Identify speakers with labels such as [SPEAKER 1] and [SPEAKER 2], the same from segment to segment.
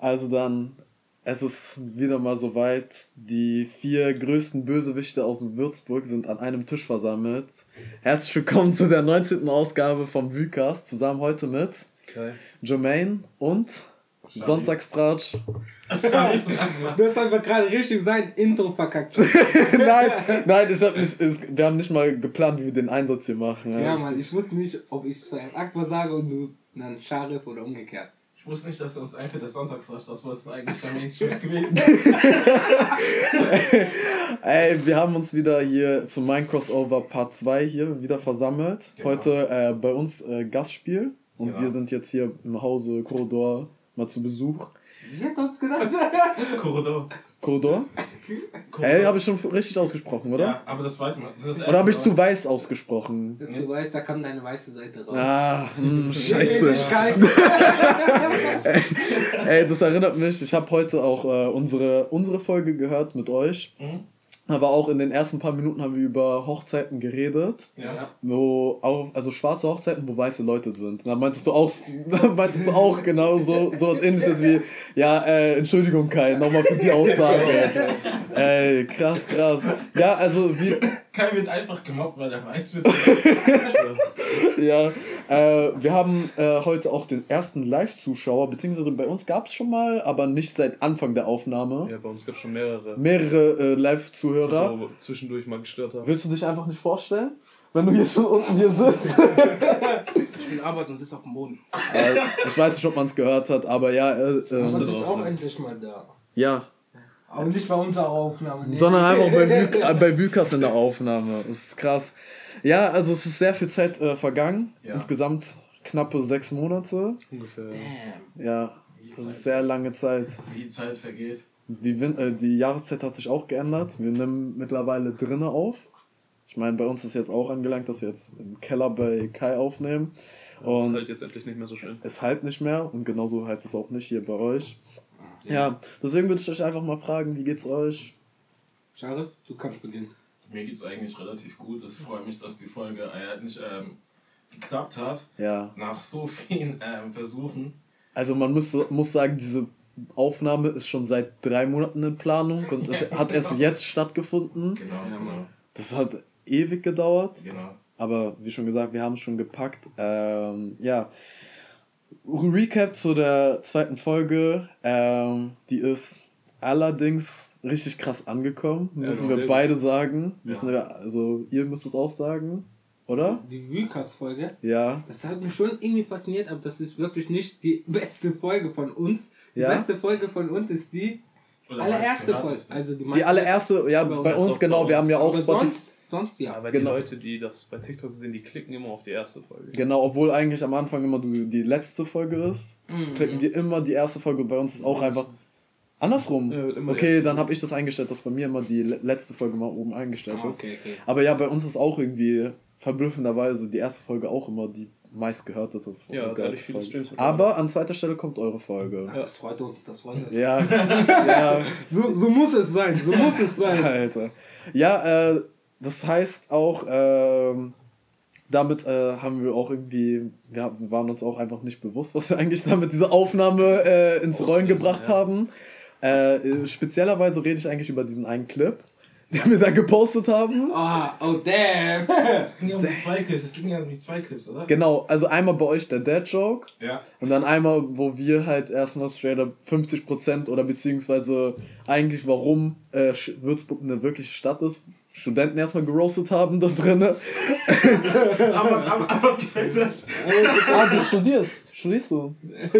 [SPEAKER 1] Also dann, es ist wieder mal soweit. Die vier größten Bösewichte aus Würzburg sind an einem Tisch versammelt. Herzlich willkommen zu der 19. Ausgabe vom Vycast. Zusammen heute mit
[SPEAKER 2] Okay.
[SPEAKER 1] Jermaine und Sonntagstratsch.
[SPEAKER 3] Du hast einfach gerade richtig sein Intro verkackt.
[SPEAKER 1] nein, nein, ich hab nicht, es, wir haben nicht mal geplant, wie wir den Einsatz hier machen.
[SPEAKER 3] Ja, Mann, ich wusste nicht, ob ich zuerst Akbar sage und du dann Scharif oder umgekehrt.
[SPEAKER 2] Ich wusste nicht, dass er uns einfällt, der Sonntagsrasch. Das war es eigentlich der Mainstream gewesen.
[SPEAKER 1] Ey, wir haben uns wieder hier zu Mein Crossover Part 2 hier wieder versammelt.
[SPEAKER 2] Genau.
[SPEAKER 1] Heute äh, bei uns äh, Gastspiel. Und
[SPEAKER 2] Genau.
[SPEAKER 1] wir sind jetzt hier im Hause Corridor mal zu Besuch.
[SPEAKER 3] Wie hat uns gesagt?
[SPEAKER 2] Korridor.
[SPEAKER 1] Corridor? Ey, habe ich schon richtig ausgesprochen, oder?
[SPEAKER 2] Ja, aber das zweite Mal. Das ist das
[SPEAKER 1] Oder habe ich zu weiß ausgesprochen?
[SPEAKER 3] Du weißt, da kam deine weiße Seite raus.
[SPEAKER 1] Ah, hm, scheiße. Ey, das erinnert mich, ich habe heute auch äh, unsere, unsere Folge gehört mit euch.
[SPEAKER 2] Mhm.
[SPEAKER 1] Aber auch in den ersten paar Minuten haben wir über Hochzeiten geredet.
[SPEAKER 2] Ja.
[SPEAKER 1] wo auf, also schwarze Hochzeiten, wo weiße Leute sind. Da meintest du auch, meintest du auch genau so sowas ähnliches wie, ja, äh, Entschuldigung Kai, nochmal für die Aussage. Ey, krass, krass. Ja, also wie,
[SPEAKER 2] Kai wird einfach gemobbt, weil er weiß wird.
[SPEAKER 1] ja, äh, wir haben äh, heute auch den ersten Live-Zuschauer, beziehungsweise bei uns gab es schon mal, aber nicht seit Anfang der Aufnahme.
[SPEAKER 4] Ja, bei uns gab es schon mehrere,
[SPEAKER 1] Mehrere äh,
[SPEAKER 4] die
[SPEAKER 1] Live-Zuhörer.
[SPEAKER 4] so zwischendurch mal gestört haben.
[SPEAKER 1] Willst du dich einfach nicht vorstellen? Wenn du hier schon unten hier sitzt.
[SPEAKER 5] Ich bin Arbeit und sitze auf dem Boden.
[SPEAKER 1] Äh, ich weiß nicht, ob man es gehört hat, aber ja, äh,
[SPEAKER 3] Aber
[SPEAKER 1] äh,
[SPEAKER 3] das ist auch
[SPEAKER 4] sein.
[SPEAKER 3] endlich mal da.
[SPEAKER 1] ja,
[SPEAKER 3] Aber nicht bei unserer Aufnahme. Nee.
[SPEAKER 1] sondern einfach bei, Vü äh, bei Vykas in der Aufnahme. Das ist krass. Ja, also es ist sehr viel Zeit äh, vergangen.
[SPEAKER 2] Ja.
[SPEAKER 1] Insgesamt knappe sechs Monate.
[SPEAKER 4] Ungefähr.
[SPEAKER 3] Damn.
[SPEAKER 1] Ja, das ist sehr lange Zeit.
[SPEAKER 2] Wie die Zeit vergeht.
[SPEAKER 1] Die, Win äh, die Jahreszeit hat sich auch geändert. Wir nehmen mittlerweile drinnen auf. Ich meine, bei uns ist jetzt auch angelangt, dass wir jetzt im Keller bei Kai aufnehmen.
[SPEAKER 4] Ist
[SPEAKER 1] Und
[SPEAKER 4] halt jetzt endlich nicht mehr so schlimm.
[SPEAKER 1] es halt nicht mehr und genauso halt es auch nicht hier bei euch. Ja, deswegen würde ich euch einfach mal fragen, wie geht's euch?
[SPEAKER 3] Scharif, du kannst beginnen.
[SPEAKER 2] Mir geht's eigentlich relativ gut. Es freut mich, dass die Folge äh, nicht ähm, geklappt hat.
[SPEAKER 1] Ja,
[SPEAKER 2] Nach so vielen ähm, Versuchen.
[SPEAKER 1] also man muss, muss sagen, diese Aufnahme ist schon seit drei Monaten in Planung und es hat erst jetzt stattgefunden.
[SPEAKER 2] Genau, genau.
[SPEAKER 1] Das hat ewig gedauert,
[SPEAKER 2] genau.
[SPEAKER 1] aber wie schon gesagt, wir haben es schon gepackt. Ähm, ja, Recap zu der zweiten Folge. Ähm, die ist allerdings richtig krass angekommen,
[SPEAKER 4] Ja,
[SPEAKER 1] müssen
[SPEAKER 4] sehr
[SPEAKER 1] wir
[SPEAKER 4] gut.
[SPEAKER 1] beide sagen. Müssen
[SPEAKER 2] Ja.
[SPEAKER 1] wir, also ihr müsst es auch sagen, oder?
[SPEAKER 3] Die Recast-Folge,
[SPEAKER 1] Ja.
[SPEAKER 3] das hat mich schon irgendwie fasziniert, aber das ist wirklich nicht die beste Folge von uns. Die
[SPEAKER 1] Ja?
[SPEAKER 3] beste Folge von uns ist die
[SPEAKER 2] Oder
[SPEAKER 3] allererste Folge. Also die,
[SPEAKER 1] Die allererste, ja,
[SPEAKER 3] Bei
[SPEAKER 1] bei
[SPEAKER 3] uns
[SPEAKER 1] genau,
[SPEAKER 4] bei
[SPEAKER 1] wir
[SPEAKER 4] uns.
[SPEAKER 1] haben ja auch
[SPEAKER 3] aber
[SPEAKER 1] Spotify.
[SPEAKER 3] sonst, sonst ja.
[SPEAKER 4] Aber
[SPEAKER 1] Genau.
[SPEAKER 4] die Leute, die das bei TikTok sehen, die klicken immer auf die erste Folge.
[SPEAKER 1] Genau, obwohl eigentlich am Anfang immer die, die letzte Folge ist,
[SPEAKER 3] Mhm.
[SPEAKER 1] klicken die immer die erste Folge. Bei uns ist auch einfach andersrum.
[SPEAKER 4] Ja,
[SPEAKER 1] okay, dann habe ich das eingestellt, dass bei mir immer die le- letzte Folge mal oben eingestellt
[SPEAKER 3] Ah,
[SPEAKER 1] ist.
[SPEAKER 3] okay, okay.
[SPEAKER 1] Aber ja, bei uns ist auch irgendwie verblüffenderweise die erste Folge auch immer die meistgehörteste
[SPEAKER 4] Ja,
[SPEAKER 1] Folge.
[SPEAKER 4] dadurch viele Streams.
[SPEAKER 1] Aber an zweiter Stelle kommt eure Folge.
[SPEAKER 3] Ja. Das freut uns, das freut uns.
[SPEAKER 1] Ja, ja,
[SPEAKER 3] So, so muss es sein, so muss es sein.
[SPEAKER 1] Alter. Ja, äh, das heißt auch, ähm, damit äh, haben wir auch irgendwie, wir waren uns auch einfach nicht bewusst, was wir eigentlich damit diese Aufnahme äh, ins Rollen gebracht
[SPEAKER 4] ja.
[SPEAKER 1] haben. Äh, speziellerweise rede ich eigentlich über diesen einen Clip, den wir da gepostet haben.
[SPEAKER 3] Ah, oh damn.
[SPEAKER 2] Es ging ja um die zwei Clips. Es ging ja um die zwei Clips, oder?
[SPEAKER 1] Genau, also einmal bei euch der Dad Joke
[SPEAKER 2] Ja.
[SPEAKER 1] und dann einmal, wo wir halt erstmal straight up 50% oder beziehungsweise eigentlich warum äh, Würzburg eine wirkliche Stadt ist, Studenten erstmal geroastet haben da drinnen.
[SPEAKER 2] Aber, aber, aber gefällt das?
[SPEAKER 1] ah, du studierst. Studierst du?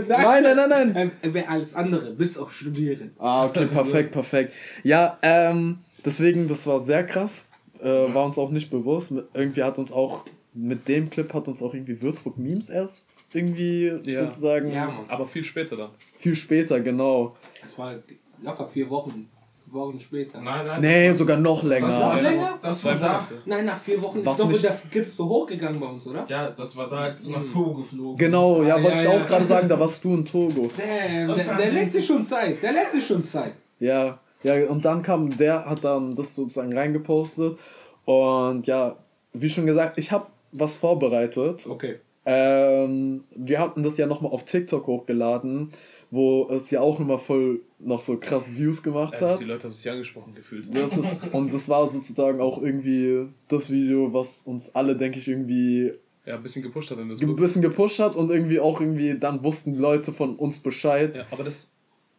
[SPEAKER 1] Nein, nein, nein, nein.
[SPEAKER 3] Ähm, er wäre alles andere, bis auf Studieren.
[SPEAKER 1] Ah, okay, perfekt, perfekt. Ja, ähm, deswegen, das war sehr krass. Äh, war uns auch nicht bewusst. Irgendwie hat uns auch, mit dem Clip hat uns auch irgendwie Würzburg Memes erst irgendwie
[SPEAKER 4] Ja.
[SPEAKER 1] sozusagen
[SPEAKER 3] Ja, Mann.
[SPEAKER 4] Aber viel später dann.
[SPEAKER 1] viel später, genau.
[SPEAKER 3] Das war locker vier Wochen. Wochen später.
[SPEAKER 2] Nein, nein.
[SPEAKER 1] Nee, sogar noch
[SPEAKER 2] Das
[SPEAKER 1] länger.
[SPEAKER 2] war,
[SPEAKER 3] Noch länger?
[SPEAKER 2] das war da.
[SPEAKER 3] Nein, nach vier Wochen
[SPEAKER 1] Was
[SPEAKER 3] ist doch der Clip so hochgegangen bei uns, oder?
[SPEAKER 2] Ja, das war da, als du nach Togo geflogen
[SPEAKER 1] Genau, ja,
[SPEAKER 3] Ah,
[SPEAKER 1] wollte
[SPEAKER 3] ja,
[SPEAKER 1] ich
[SPEAKER 3] ja.
[SPEAKER 1] auch gerade sagen, da warst du in Togo.
[SPEAKER 3] Damn,
[SPEAKER 2] Das
[SPEAKER 3] der,
[SPEAKER 2] war
[SPEAKER 3] der lässt sich schon Zeit. Der lässt sich schon Zeit.
[SPEAKER 1] Ja, ja, und dann kam, der hat dann das sozusagen reingepostet. Und ja, wie schon gesagt, ich habe was vorbereitet.
[SPEAKER 3] Okay.
[SPEAKER 1] Ähm, wir hatten das ja nochmal auf TikTok hochgeladen, wo es ja auch nochmal voll noch so krass Views gemacht
[SPEAKER 4] Ehrlich,
[SPEAKER 1] hat.
[SPEAKER 4] die Leute haben sich angesprochen gefühlt.
[SPEAKER 1] Das ist, und das war sozusagen auch irgendwie das Video, was uns alle, denke ich, irgendwie
[SPEAKER 4] Ja, ein bisschen gepusht hat
[SPEAKER 1] ein bisschen gepusht hat und irgendwie auch irgendwie, dann wussten Leute von uns Bescheid.
[SPEAKER 4] Ja, aber das.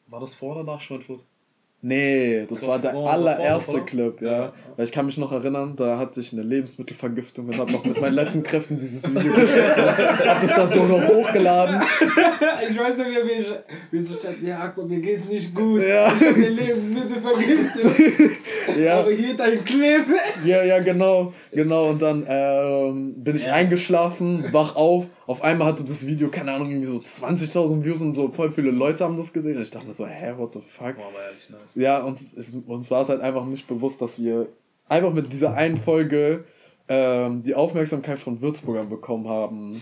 [SPEAKER 4] War das vor oder nach Schweinfurt?
[SPEAKER 1] Nee, das
[SPEAKER 4] Das
[SPEAKER 1] war der allererste
[SPEAKER 4] vor-
[SPEAKER 1] Clip, ja.
[SPEAKER 4] Ja.
[SPEAKER 1] Weil ich kann mich noch erinnern, da hatte ich eine Lebensmittelvergiftung und habe noch mit meinen letzten Kräften dieses Video geschnitten. Hab es dann so noch hochgeladen.
[SPEAKER 3] Ich weiß nicht wie ich, wie so stand, ja, Akbar, mir geht's nicht gut.
[SPEAKER 1] Ja.
[SPEAKER 3] Ich hab mir Lebensmittel vergiftet.
[SPEAKER 1] Ja.
[SPEAKER 3] Aber hier dein Clip.
[SPEAKER 1] Ja, ja, genau, genau. Und dann ähm, bin ich eingeschlafen, wach auf. Auf einmal hatte das Video, keine Ahnung, irgendwie so 20.000 Views und so voll viele Leute haben das gesehen. Und ich dachte mir so, hä, what the fuck?
[SPEAKER 4] Boah, war ehrlich nice.
[SPEAKER 1] Ja, und es, uns war es halt einfach nicht bewusst, dass wir einfach mit dieser einen Folge ähm, die Aufmerksamkeit von Würzburgern bekommen haben.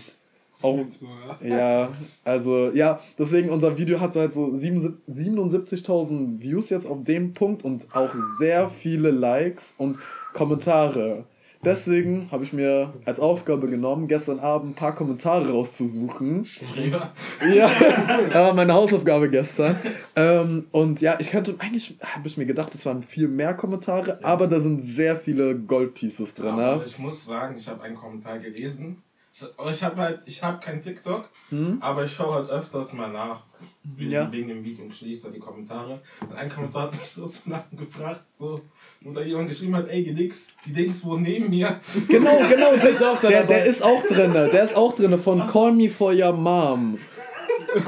[SPEAKER 1] Auch, ja, also, ja, deswegen unser Video hat halt so 77 77.000 Views jetzt auf dem Punkt und auch sehr viele Likes und Kommentare. Deswegen habe ich mir als Aufgabe genommen, gestern Abend ein paar Kommentare rauszusuchen.
[SPEAKER 2] Streber.
[SPEAKER 1] Ja, das war meine Hausaufgabe gestern. Ähm, und ja, ich könnte, eigentlich habe ich mir gedacht, es waren viel mehr Kommentare, aber da sind sehr viele Goldpieces drin.
[SPEAKER 2] Aber
[SPEAKER 1] Ne?
[SPEAKER 2] ich muss sagen, ich habe einen Kommentar gelesen. Ich, ich habe halt, ich habe kein TikTok,
[SPEAKER 1] Hm?
[SPEAKER 2] aber ich schaue halt öfters mal nach. Wegen,
[SPEAKER 1] Ja.
[SPEAKER 2] wegen dem Video und schließe da die Kommentare. Und ein Kommentar hat mich so zum Lachen gebracht, so, wo da jemand geschrieben hat, ey, die Dings, die Dings wohnen neben mir.
[SPEAKER 1] Genau, genau, der, der, der ist auch drin. Der ist auch drin von Call Me For Your Mom.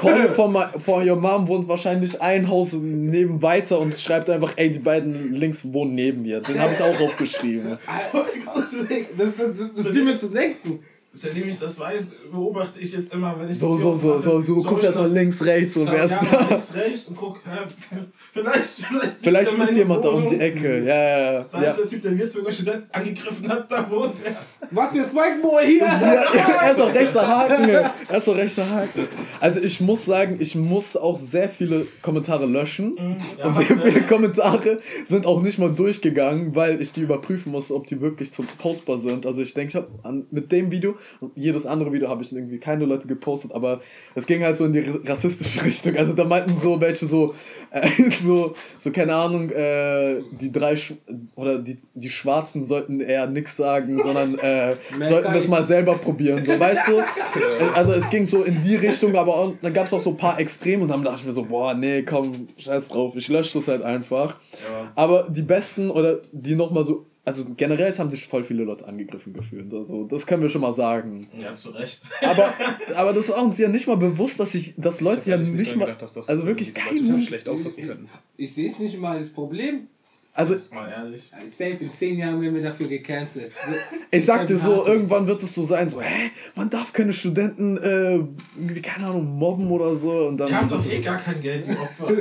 [SPEAKER 1] Call Me For, my, for Your Mom wohnt wahrscheinlich ein Haus neben weiter und schreibt einfach, ey, die beiden links wohnen neben mir. Den habe ich auch aufgeschrieben.
[SPEAKER 3] Das, das, das, das Ding ist zum nächsten.
[SPEAKER 2] Seitdem ich das weiß, beobachte ich jetzt immer, wenn ich
[SPEAKER 1] So, so, so, so, so, du
[SPEAKER 2] schau
[SPEAKER 1] guckst
[SPEAKER 2] ich
[SPEAKER 1] jetzt mal
[SPEAKER 2] nach-
[SPEAKER 1] links, rechts, so,
[SPEAKER 2] schau
[SPEAKER 1] wer ist
[SPEAKER 2] ja,
[SPEAKER 1] da?
[SPEAKER 2] links, rechts und guck, hä, vielleicht, vielleicht,
[SPEAKER 1] Vielleicht ist jemand da um die
[SPEAKER 2] Wohnung.
[SPEAKER 1] Ecke. Ja, ja, ja.
[SPEAKER 2] Da
[SPEAKER 1] ja.
[SPEAKER 2] ist der Typ, der Würzburger Student angegriffen hat, da wohnt er.
[SPEAKER 3] Was für Spikeball hier?
[SPEAKER 1] Ja, ja, er ist auch rechter Haken. Er ist auch rechter Haken. Also ich muss sagen, ich musste auch sehr viele Kommentare löschen.
[SPEAKER 2] Ja,
[SPEAKER 1] Und sehr viele Kommentare sind auch nicht mal durchgegangen, weil ich die überprüfen musste, ob die wirklich zum postbar sind. Also ich denke, ich habe mit dem Video und jedes andere Video habe ich irgendwie keine Leute gepostet, aber es ging halt so in die rassistische Richtung. Also da meinten so welche so, äh, so, so keine Ahnung, äh, die drei Sch oder die, die Schwarzen sollten eher nichts sagen, sondern äh, sollten das mal selber probieren. So, weißt du? Also es ging so in die Richtung, aber auch, dann gab es auch so ein paar Extreme und dann dachte ich mir so, boah, nee, komm, scheiß drauf, ich lösche das halt einfach. Aber die besten oder die nochmal so, also generell haben sich voll viele Leute angegriffen gefühlt. Also das können wir schon mal sagen.
[SPEAKER 2] Ja, zu Recht.
[SPEAKER 1] Aber, aber das war uns ja nicht mal bewusst, dass ich, dass Leute
[SPEAKER 4] Ich
[SPEAKER 1] ja nicht
[SPEAKER 4] dran
[SPEAKER 1] mal,
[SPEAKER 4] gedacht, dass das
[SPEAKER 1] also wirklich
[SPEAKER 4] irgendwie die
[SPEAKER 1] kein
[SPEAKER 4] Leute schlecht auffassen könnten.
[SPEAKER 3] Ich sehe es nicht mal als Problem.
[SPEAKER 1] Also
[SPEAKER 2] Mal ehrlich.
[SPEAKER 3] Safe in 10 Jahren werden wir dafür gecancelt.
[SPEAKER 1] ich sagte so,
[SPEAKER 3] Hart.
[SPEAKER 1] irgendwann wird es so sein, so, hä, man darf keine Studenten, äh, irgendwie, keine Ahnung, mobben oder so. Und dann
[SPEAKER 2] Die haben doch eh gar kein Geld, die Opfer.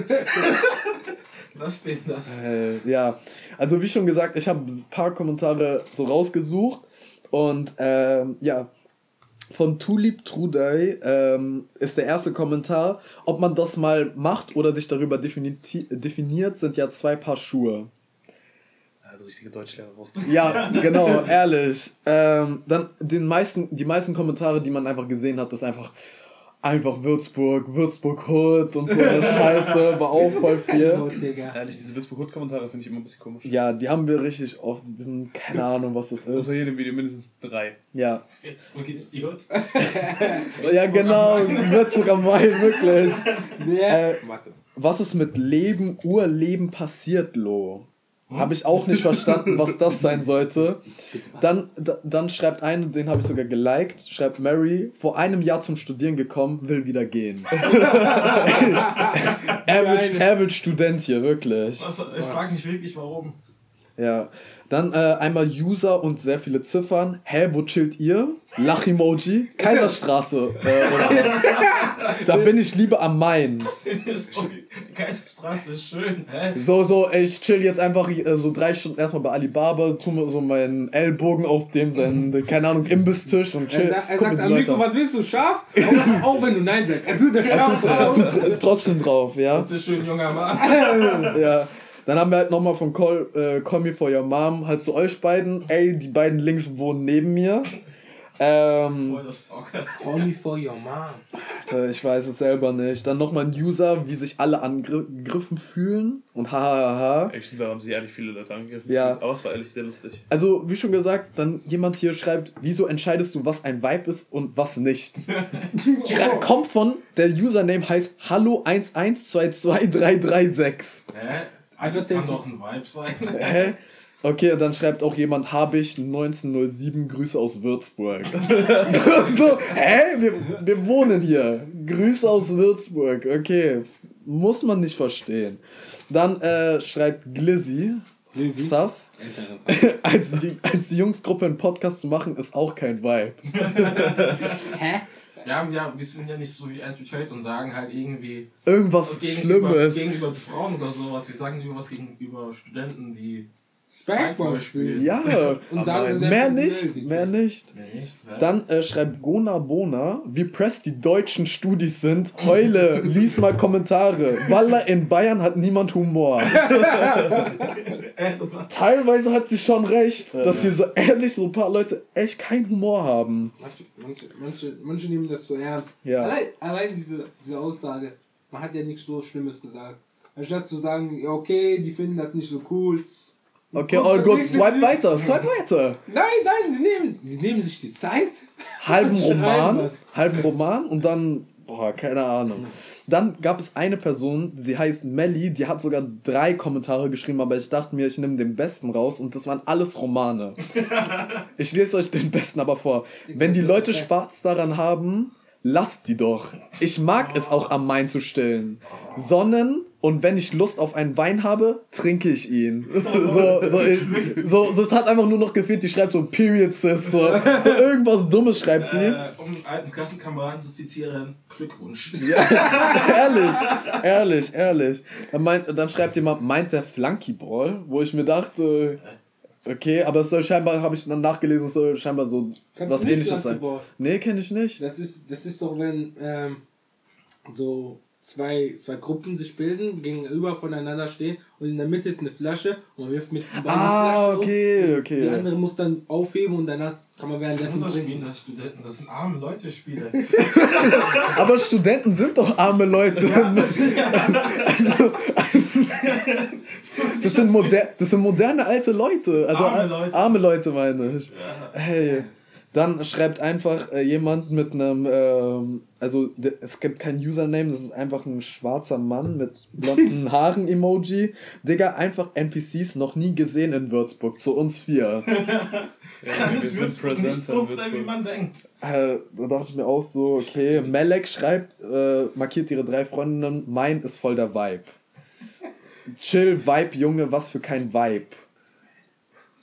[SPEAKER 2] Lass denen das.
[SPEAKER 1] Äh, ja, also wie schon gesagt, ich habe ein paar Kommentare so rausgesucht und ähm, ja, von Tulip Trudey ähm, ist der erste Kommentar. Ob man das mal macht oder sich darüber defini- definiert, sind ja zwei Paar Schuhe.
[SPEAKER 4] Also richtige Deutschlehrer rausgekommen.
[SPEAKER 1] Ja, genau, ehrlich. Ähm, dann den meisten, die meisten Kommentare, die man einfach gesehen hat, ist einfach einfach Würzburg, Würzburg Hood und so eine Scheiße, war auch voll viel.
[SPEAKER 3] Not, Digga.
[SPEAKER 4] Ehrlich, diese Würzburg-Kommentare finde ich immer ein bisschen komisch.
[SPEAKER 1] Ja, die haben wir richtig oft, die sind, keine Ahnung, was das ist.
[SPEAKER 4] Unter jedem Video mindestens drei.
[SPEAKER 1] Ja.
[SPEAKER 2] Jetzt, wo geht's dir?
[SPEAKER 1] Ja, genau, Würzburg am Main, wirklich.
[SPEAKER 3] Ja.
[SPEAKER 1] Äh, was ist mit Leben, Urleben passiert, Lo? Habe ich auch nicht verstanden, was das sein sollte. Dann, da, dann schreibt eine, den habe ich sogar geliked, schreibt Mary, vor einem Jahr zum Studieren gekommen, will wieder gehen. average, average Student hier, wirklich.
[SPEAKER 2] Was, ich frage mich wirklich, warum.
[SPEAKER 1] Ja. Dann äh, einmal User und sehr viele Ziffern. Hä, wo chillt ihr? Lach-Emoji. Kaiserstraße. Äh, oder was? da bin ich lieber am Main.
[SPEAKER 2] Kaiserstraße ist schön, hä?
[SPEAKER 1] So, so, ich chill jetzt einfach äh, so drei Stunden erstmal bei Alibaba, tu mir so meinen Ellbogen auf dem, seinen, keine Ahnung, Imbistisch und chill.
[SPEAKER 3] Er, sagt- er sagt, Amigo,
[SPEAKER 1] an.
[SPEAKER 3] was willst du, scharf? Auch, auch wenn du Nein sagst. Er tut
[SPEAKER 1] Er tut, er tut tr- trotzdem drauf, ja.
[SPEAKER 2] Bitte schön, junger Mann.
[SPEAKER 1] ja. Dann haben wir halt nochmal von Call, äh, Call Me For Your Mom halt zu euch beiden. Ey, die beiden links wohnen neben mir. Ähm.
[SPEAKER 3] Call me for your mom.
[SPEAKER 1] Alter, ich weiß es selber nicht. Dann nochmal ein User, wie sich alle angegriffen fühlen. Und hahaha.
[SPEAKER 4] Ey, stimmt, da haben sich ehrlich viele Leute angegriffen.
[SPEAKER 1] Ja.
[SPEAKER 4] Aber es war ehrlich sehr lustig.
[SPEAKER 1] Also, wie schon gesagt, dann jemand hier schreibt, wieso entscheidest du, was ein Vibe ist und was nicht? Schrei kommt von, der Username heißt Hallo1122336.
[SPEAKER 2] Hä? Alles kann doch ein Vibe sein.
[SPEAKER 1] Hä? Okay, und dann schreibt auch jemand, habe ich 1907, Grüße aus Würzburg. so, so, hä? Wir, wir wohnen hier. Grüße aus Würzburg. Okay, muss man nicht verstehen. Dann äh, schreibt Glizzy,
[SPEAKER 3] Lizzy?
[SPEAKER 1] Sass, als die, als die Jungsgruppe einen Podcast zu machen, ist auch kein Vibe.
[SPEAKER 3] Hä?
[SPEAKER 2] Wir, haben ja, wir sind ja nicht so wie Andrew Tate und sagen halt irgendwie
[SPEAKER 1] Irgendwas
[SPEAKER 2] gegenüber,
[SPEAKER 1] Schlimmes.
[SPEAKER 2] gegenüber Frauen oder sowas. Wir sagen lieber was gegenüber Studenten, die
[SPEAKER 3] Spikeball spielen.
[SPEAKER 1] Ja,
[SPEAKER 3] Und sagen, wäre
[SPEAKER 1] mehr nicht, mehr nicht.
[SPEAKER 2] Nee, nicht, hä?
[SPEAKER 1] Dann äh, schreibt Gona Bona, wie press die deutschen Studis sind. Heule, lies mal Kommentare. Walla, in Bayern hat niemand Humor. Teilweise hat sie schon recht, dass hier so ehrlich so ein paar Leute echt keinen Humor haben.
[SPEAKER 3] Manche, manche, manche, manche nehmen das zu ernst.
[SPEAKER 1] Ja.
[SPEAKER 3] Allein, allein diese, diese Aussage, man hat ja nichts so Schlimmes gesagt. Anstatt zu sagen, ja, okay, die finden das nicht so cool.
[SPEAKER 1] Okay,
[SPEAKER 3] Und
[SPEAKER 1] oh Gott, swipe weiter, swipe weiter.
[SPEAKER 3] Nein, nein, sie nehmen, sie nehmen sich die Zeit.
[SPEAKER 1] Halben Roman, halben Roman und dann, boah, keine Ahnung. Dann gab es eine Person, sie heißt Melly, die hat sogar drei Kommentare geschrieben, aber ich dachte mir, ich nehme den besten raus und das waren alles Romane. Ich lese euch den besten aber vor. Wenn die Leute Spaß daran haben, lasst die doch. Ich mag es auch am Main zu stillen. Sonnen und wenn ich Lust auf einen Wein habe, trinke ich ihn. So, so, ich, so, so, es hat einfach nur noch gefehlt, die schreibt so Period Sis, so, so irgendwas Dummes schreibt die.
[SPEAKER 2] Äh, um einen alten Klassenkameraden zu zitieren, Glückwunsch.
[SPEAKER 1] ehrlich, ehrlich, ehrlich. Dann, meint, dann schreibt jemand, meint der Flunkyball, wo ich mir dachte, okay, aber es soll scheinbar, habe ich dann nachgelesen, es soll scheinbar so
[SPEAKER 3] Kannst
[SPEAKER 1] was
[SPEAKER 3] du nicht
[SPEAKER 1] ähnliches sein. Nee, kenne ich nicht.
[SPEAKER 3] Das ist, das ist doch, wenn ähm, so zwei, zwei Gruppen sich bilden, gegenüber voneinander stehen und in der Mitte ist eine Flasche und man wirft mit dem Ball
[SPEAKER 1] Ah,
[SPEAKER 3] die Flasche
[SPEAKER 1] okay,
[SPEAKER 3] um,
[SPEAKER 1] okay.
[SPEAKER 3] Die andere muss dann aufheben und danach kann man währenddessen
[SPEAKER 2] Das spielen
[SPEAKER 3] trinken.
[SPEAKER 2] das Studenten, das sind arme Leute Spiele.
[SPEAKER 1] Aber Studenten sind doch arme Leute. also, das, sind moder das sind moderne alte Leute. Also
[SPEAKER 2] Arme
[SPEAKER 1] ar-
[SPEAKER 2] Leute.
[SPEAKER 1] arme Leute meine ich. Hey. Dann schreibt einfach äh, jemand mit einem, ähm, also es gibt kein Username, das ist einfach ein schwarzer Mann mit blonden Haaren Emoji. Digga, einfach NPCs noch nie gesehen in Würzburg, zu uns vier.
[SPEAKER 2] Kann
[SPEAKER 4] wir
[SPEAKER 2] es
[SPEAKER 4] sind
[SPEAKER 2] Würzburg nicht so klein, wie man denkt.
[SPEAKER 1] Äh, da dachte ich mir auch so, okay, Melek schreibt, äh, markiert ihre drei Freundinnen, mein ist voll der Vibe. Chill, Vibe, Junge, was für kein Vibe.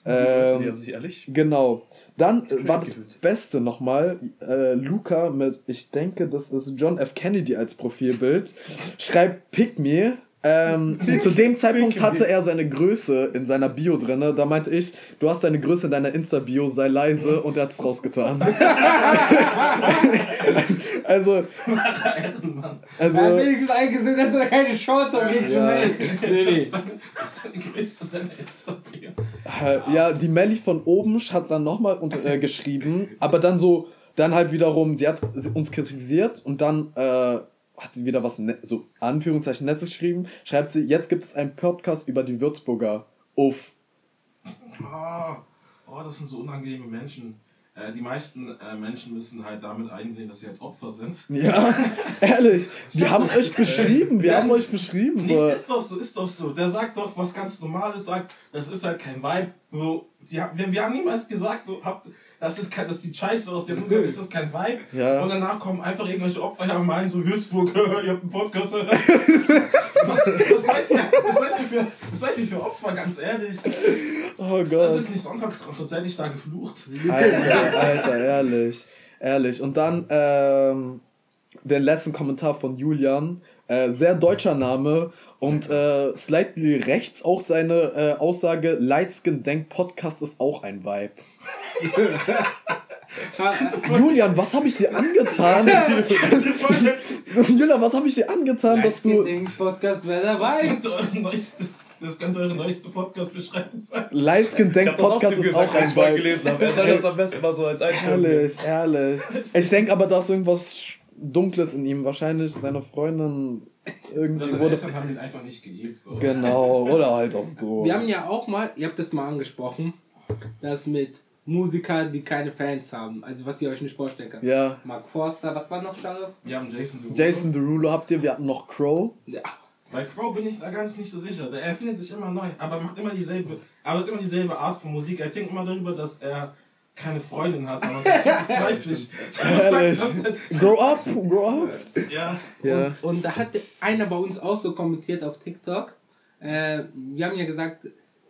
[SPEAKER 4] die
[SPEAKER 1] Ähm,
[SPEAKER 4] hat sich ehrlich.
[SPEAKER 1] genau. Dann äh, war das. Beste nochmal, äh, Luca mit, ich denke, das ist John F. Kennedy als Profilbild, schreibt Pick me. Ähm, zu dem Zeitpunkt hatte er seine Größe in seiner Bio drin. Da meinte ich, du hast deine Größe in deiner Insta-Bio, sei leise und er hat es rausgetan. also,
[SPEAKER 2] Ehrenmann.
[SPEAKER 1] also,
[SPEAKER 3] Er hat wenigstens eingesehen, dass er keine Chance hat gegen
[SPEAKER 1] Ja.
[SPEAKER 3] Jermaine. Nee, nee.
[SPEAKER 2] das ist deine größte deine Insta-Bio.
[SPEAKER 1] Äh, ja, die Melly von oben hat dann nochmal äh, geschrieben, aber dann so, dann halt wiederum, die hat uns kritisiert und dann äh, hat sie wieder was, ne so Anführungszeichen Nettes geschrieben, schreibt sie, jetzt gibt es einen Podcast über die Würzburger. Uff.
[SPEAKER 2] Oh, oh, das sind so unangenehme Menschen. Äh, die meisten äh, Menschen müssen halt damit einsehen, dass sie halt Opfer sind.
[SPEAKER 1] Ja, ehrlich, wir haben euch beschrieben, wir
[SPEAKER 2] Ja.
[SPEAKER 1] haben euch beschrieben.
[SPEAKER 2] Nee,
[SPEAKER 1] So.
[SPEAKER 2] ist doch so, ist doch so. Der sagt doch was ganz Normales, sagt, das ist halt kein Vibe. So, die, wir, wir haben niemals gesagt, so, habt, das ist kein, das sieht scheiße aus, haben gesagt, ist das kein Vibe?
[SPEAKER 1] Ja.
[SPEAKER 2] Und danach kommen einfach irgendwelche Opfer her und meinen so, Würzburg, ihr habt einen Podcast. was, was, seid ihr, was, seid ihr für, was seid ihr für Opfer, ganz ehrlich?
[SPEAKER 1] Oh
[SPEAKER 2] Das
[SPEAKER 1] Gott.
[SPEAKER 2] ist nicht Sonntagsraum, sonst hätte ich da geflucht.
[SPEAKER 1] Alter, Alter, ehrlich. Ehrlich. Und dann ähm, den letzten Kommentar von Julian. Äh, sehr deutscher Name und äh, slightly rechts auch seine äh, Aussage, Lightskin denkt Podcast ist auch ein Vibe. Julian, was habe ich dir angetan? Julian, was habe ich dir angetan, dass du...
[SPEAKER 3] Podcast wäre dabei.
[SPEAKER 2] Das könnte eure neueste Podcast-Beschreibung sein.
[SPEAKER 1] Lightskin
[SPEAKER 4] Ich
[SPEAKER 1] Denk Podcast ist
[SPEAKER 4] gesagt,
[SPEAKER 1] auch ein
[SPEAKER 4] ich
[SPEAKER 1] Vibe.
[SPEAKER 4] gelesen habe. Er das am besten mal so als Einstellung.
[SPEAKER 1] Ehrlich, ehrlich. Ich denke aber, da ist irgendwas Dunkles in ihm. Wahrscheinlich seine Freundin irgendwie
[SPEAKER 2] Seine
[SPEAKER 1] wurde.
[SPEAKER 2] Eltern haben ihn einfach nicht geliebt. So.
[SPEAKER 1] Genau, oder halt auch so.
[SPEAKER 3] Wir haben ja auch mal, ihr habt das mal angesprochen, das mit Musikern, die keine Fans haben. Also was ihr euch nicht vorstellen könnt.
[SPEAKER 1] Ja.
[SPEAKER 3] Mark Forster, was war noch Sheriff?
[SPEAKER 2] Wir haben Jason Derulo.
[SPEAKER 1] Jason Derulo habt ihr, wir hatten noch Crow.
[SPEAKER 3] Ja.
[SPEAKER 2] Bei Crow bin ich da ganz nicht so sicher. Er findet sich immer neu, aber macht immer dieselbe, aber hat immer dieselbe Art von Musik. Er denkt immer darüber, dass er keine Freundin hat, aber der Typ ist 30.
[SPEAKER 1] Ehrlich. Grow up, grow up.
[SPEAKER 2] Ja.
[SPEAKER 1] Ja.
[SPEAKER 3] Und, und da hat einer bei uns auch so kommentiert auf TikTok. Äh, wir haben ja gesagt,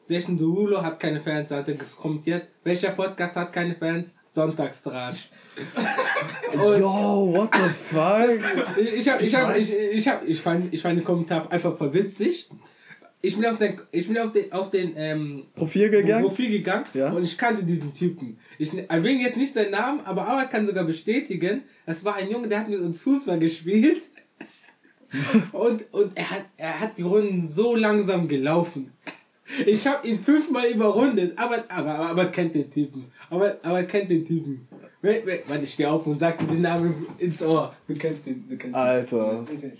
[SPEAKER 3] Jason Derulo hat keine Fans, da hat er kommentiert. Welcher Podcast hat keine Fans? Sonntagsdraht.
[SPEAKER 1] Yo, what the fuck?
[SPEAKER 3] Ich, ich, hab, ich,
[SPEAKER 2] Ich
[SPEAKER 3] hab, ich, ich, hab, ich, fand, ich fand den Kommentar einfach voll witzig. Ich bin auf den, ich bin auf den, auf den ähm,
[SPEAKER 1] Profil gegangen?
[SPEAKER 3] Profil gegangen
[SPEAKER 1] Ja.
[SPEAKER 3] und ich kannte diesen Typen. Ich erwähne jetzt nicht seinen Namen, aber Arbeit kann sogar bestätigen, das war ein Junge, der hat mit uns Fußball gespielt. und und er, hat, er hat die Runden so langsam gelaufen. Ich habe ihn fünfmal überrundet, aber, aber, aber, aber kennt den Typen. Aber, aber kennt den Typen. Warte, ich steh auf und sag dir den Namen ins Ohr. Du kennst den. Du kennst
[SPEAKER 1] Alter.
[SPEAKER 3] den.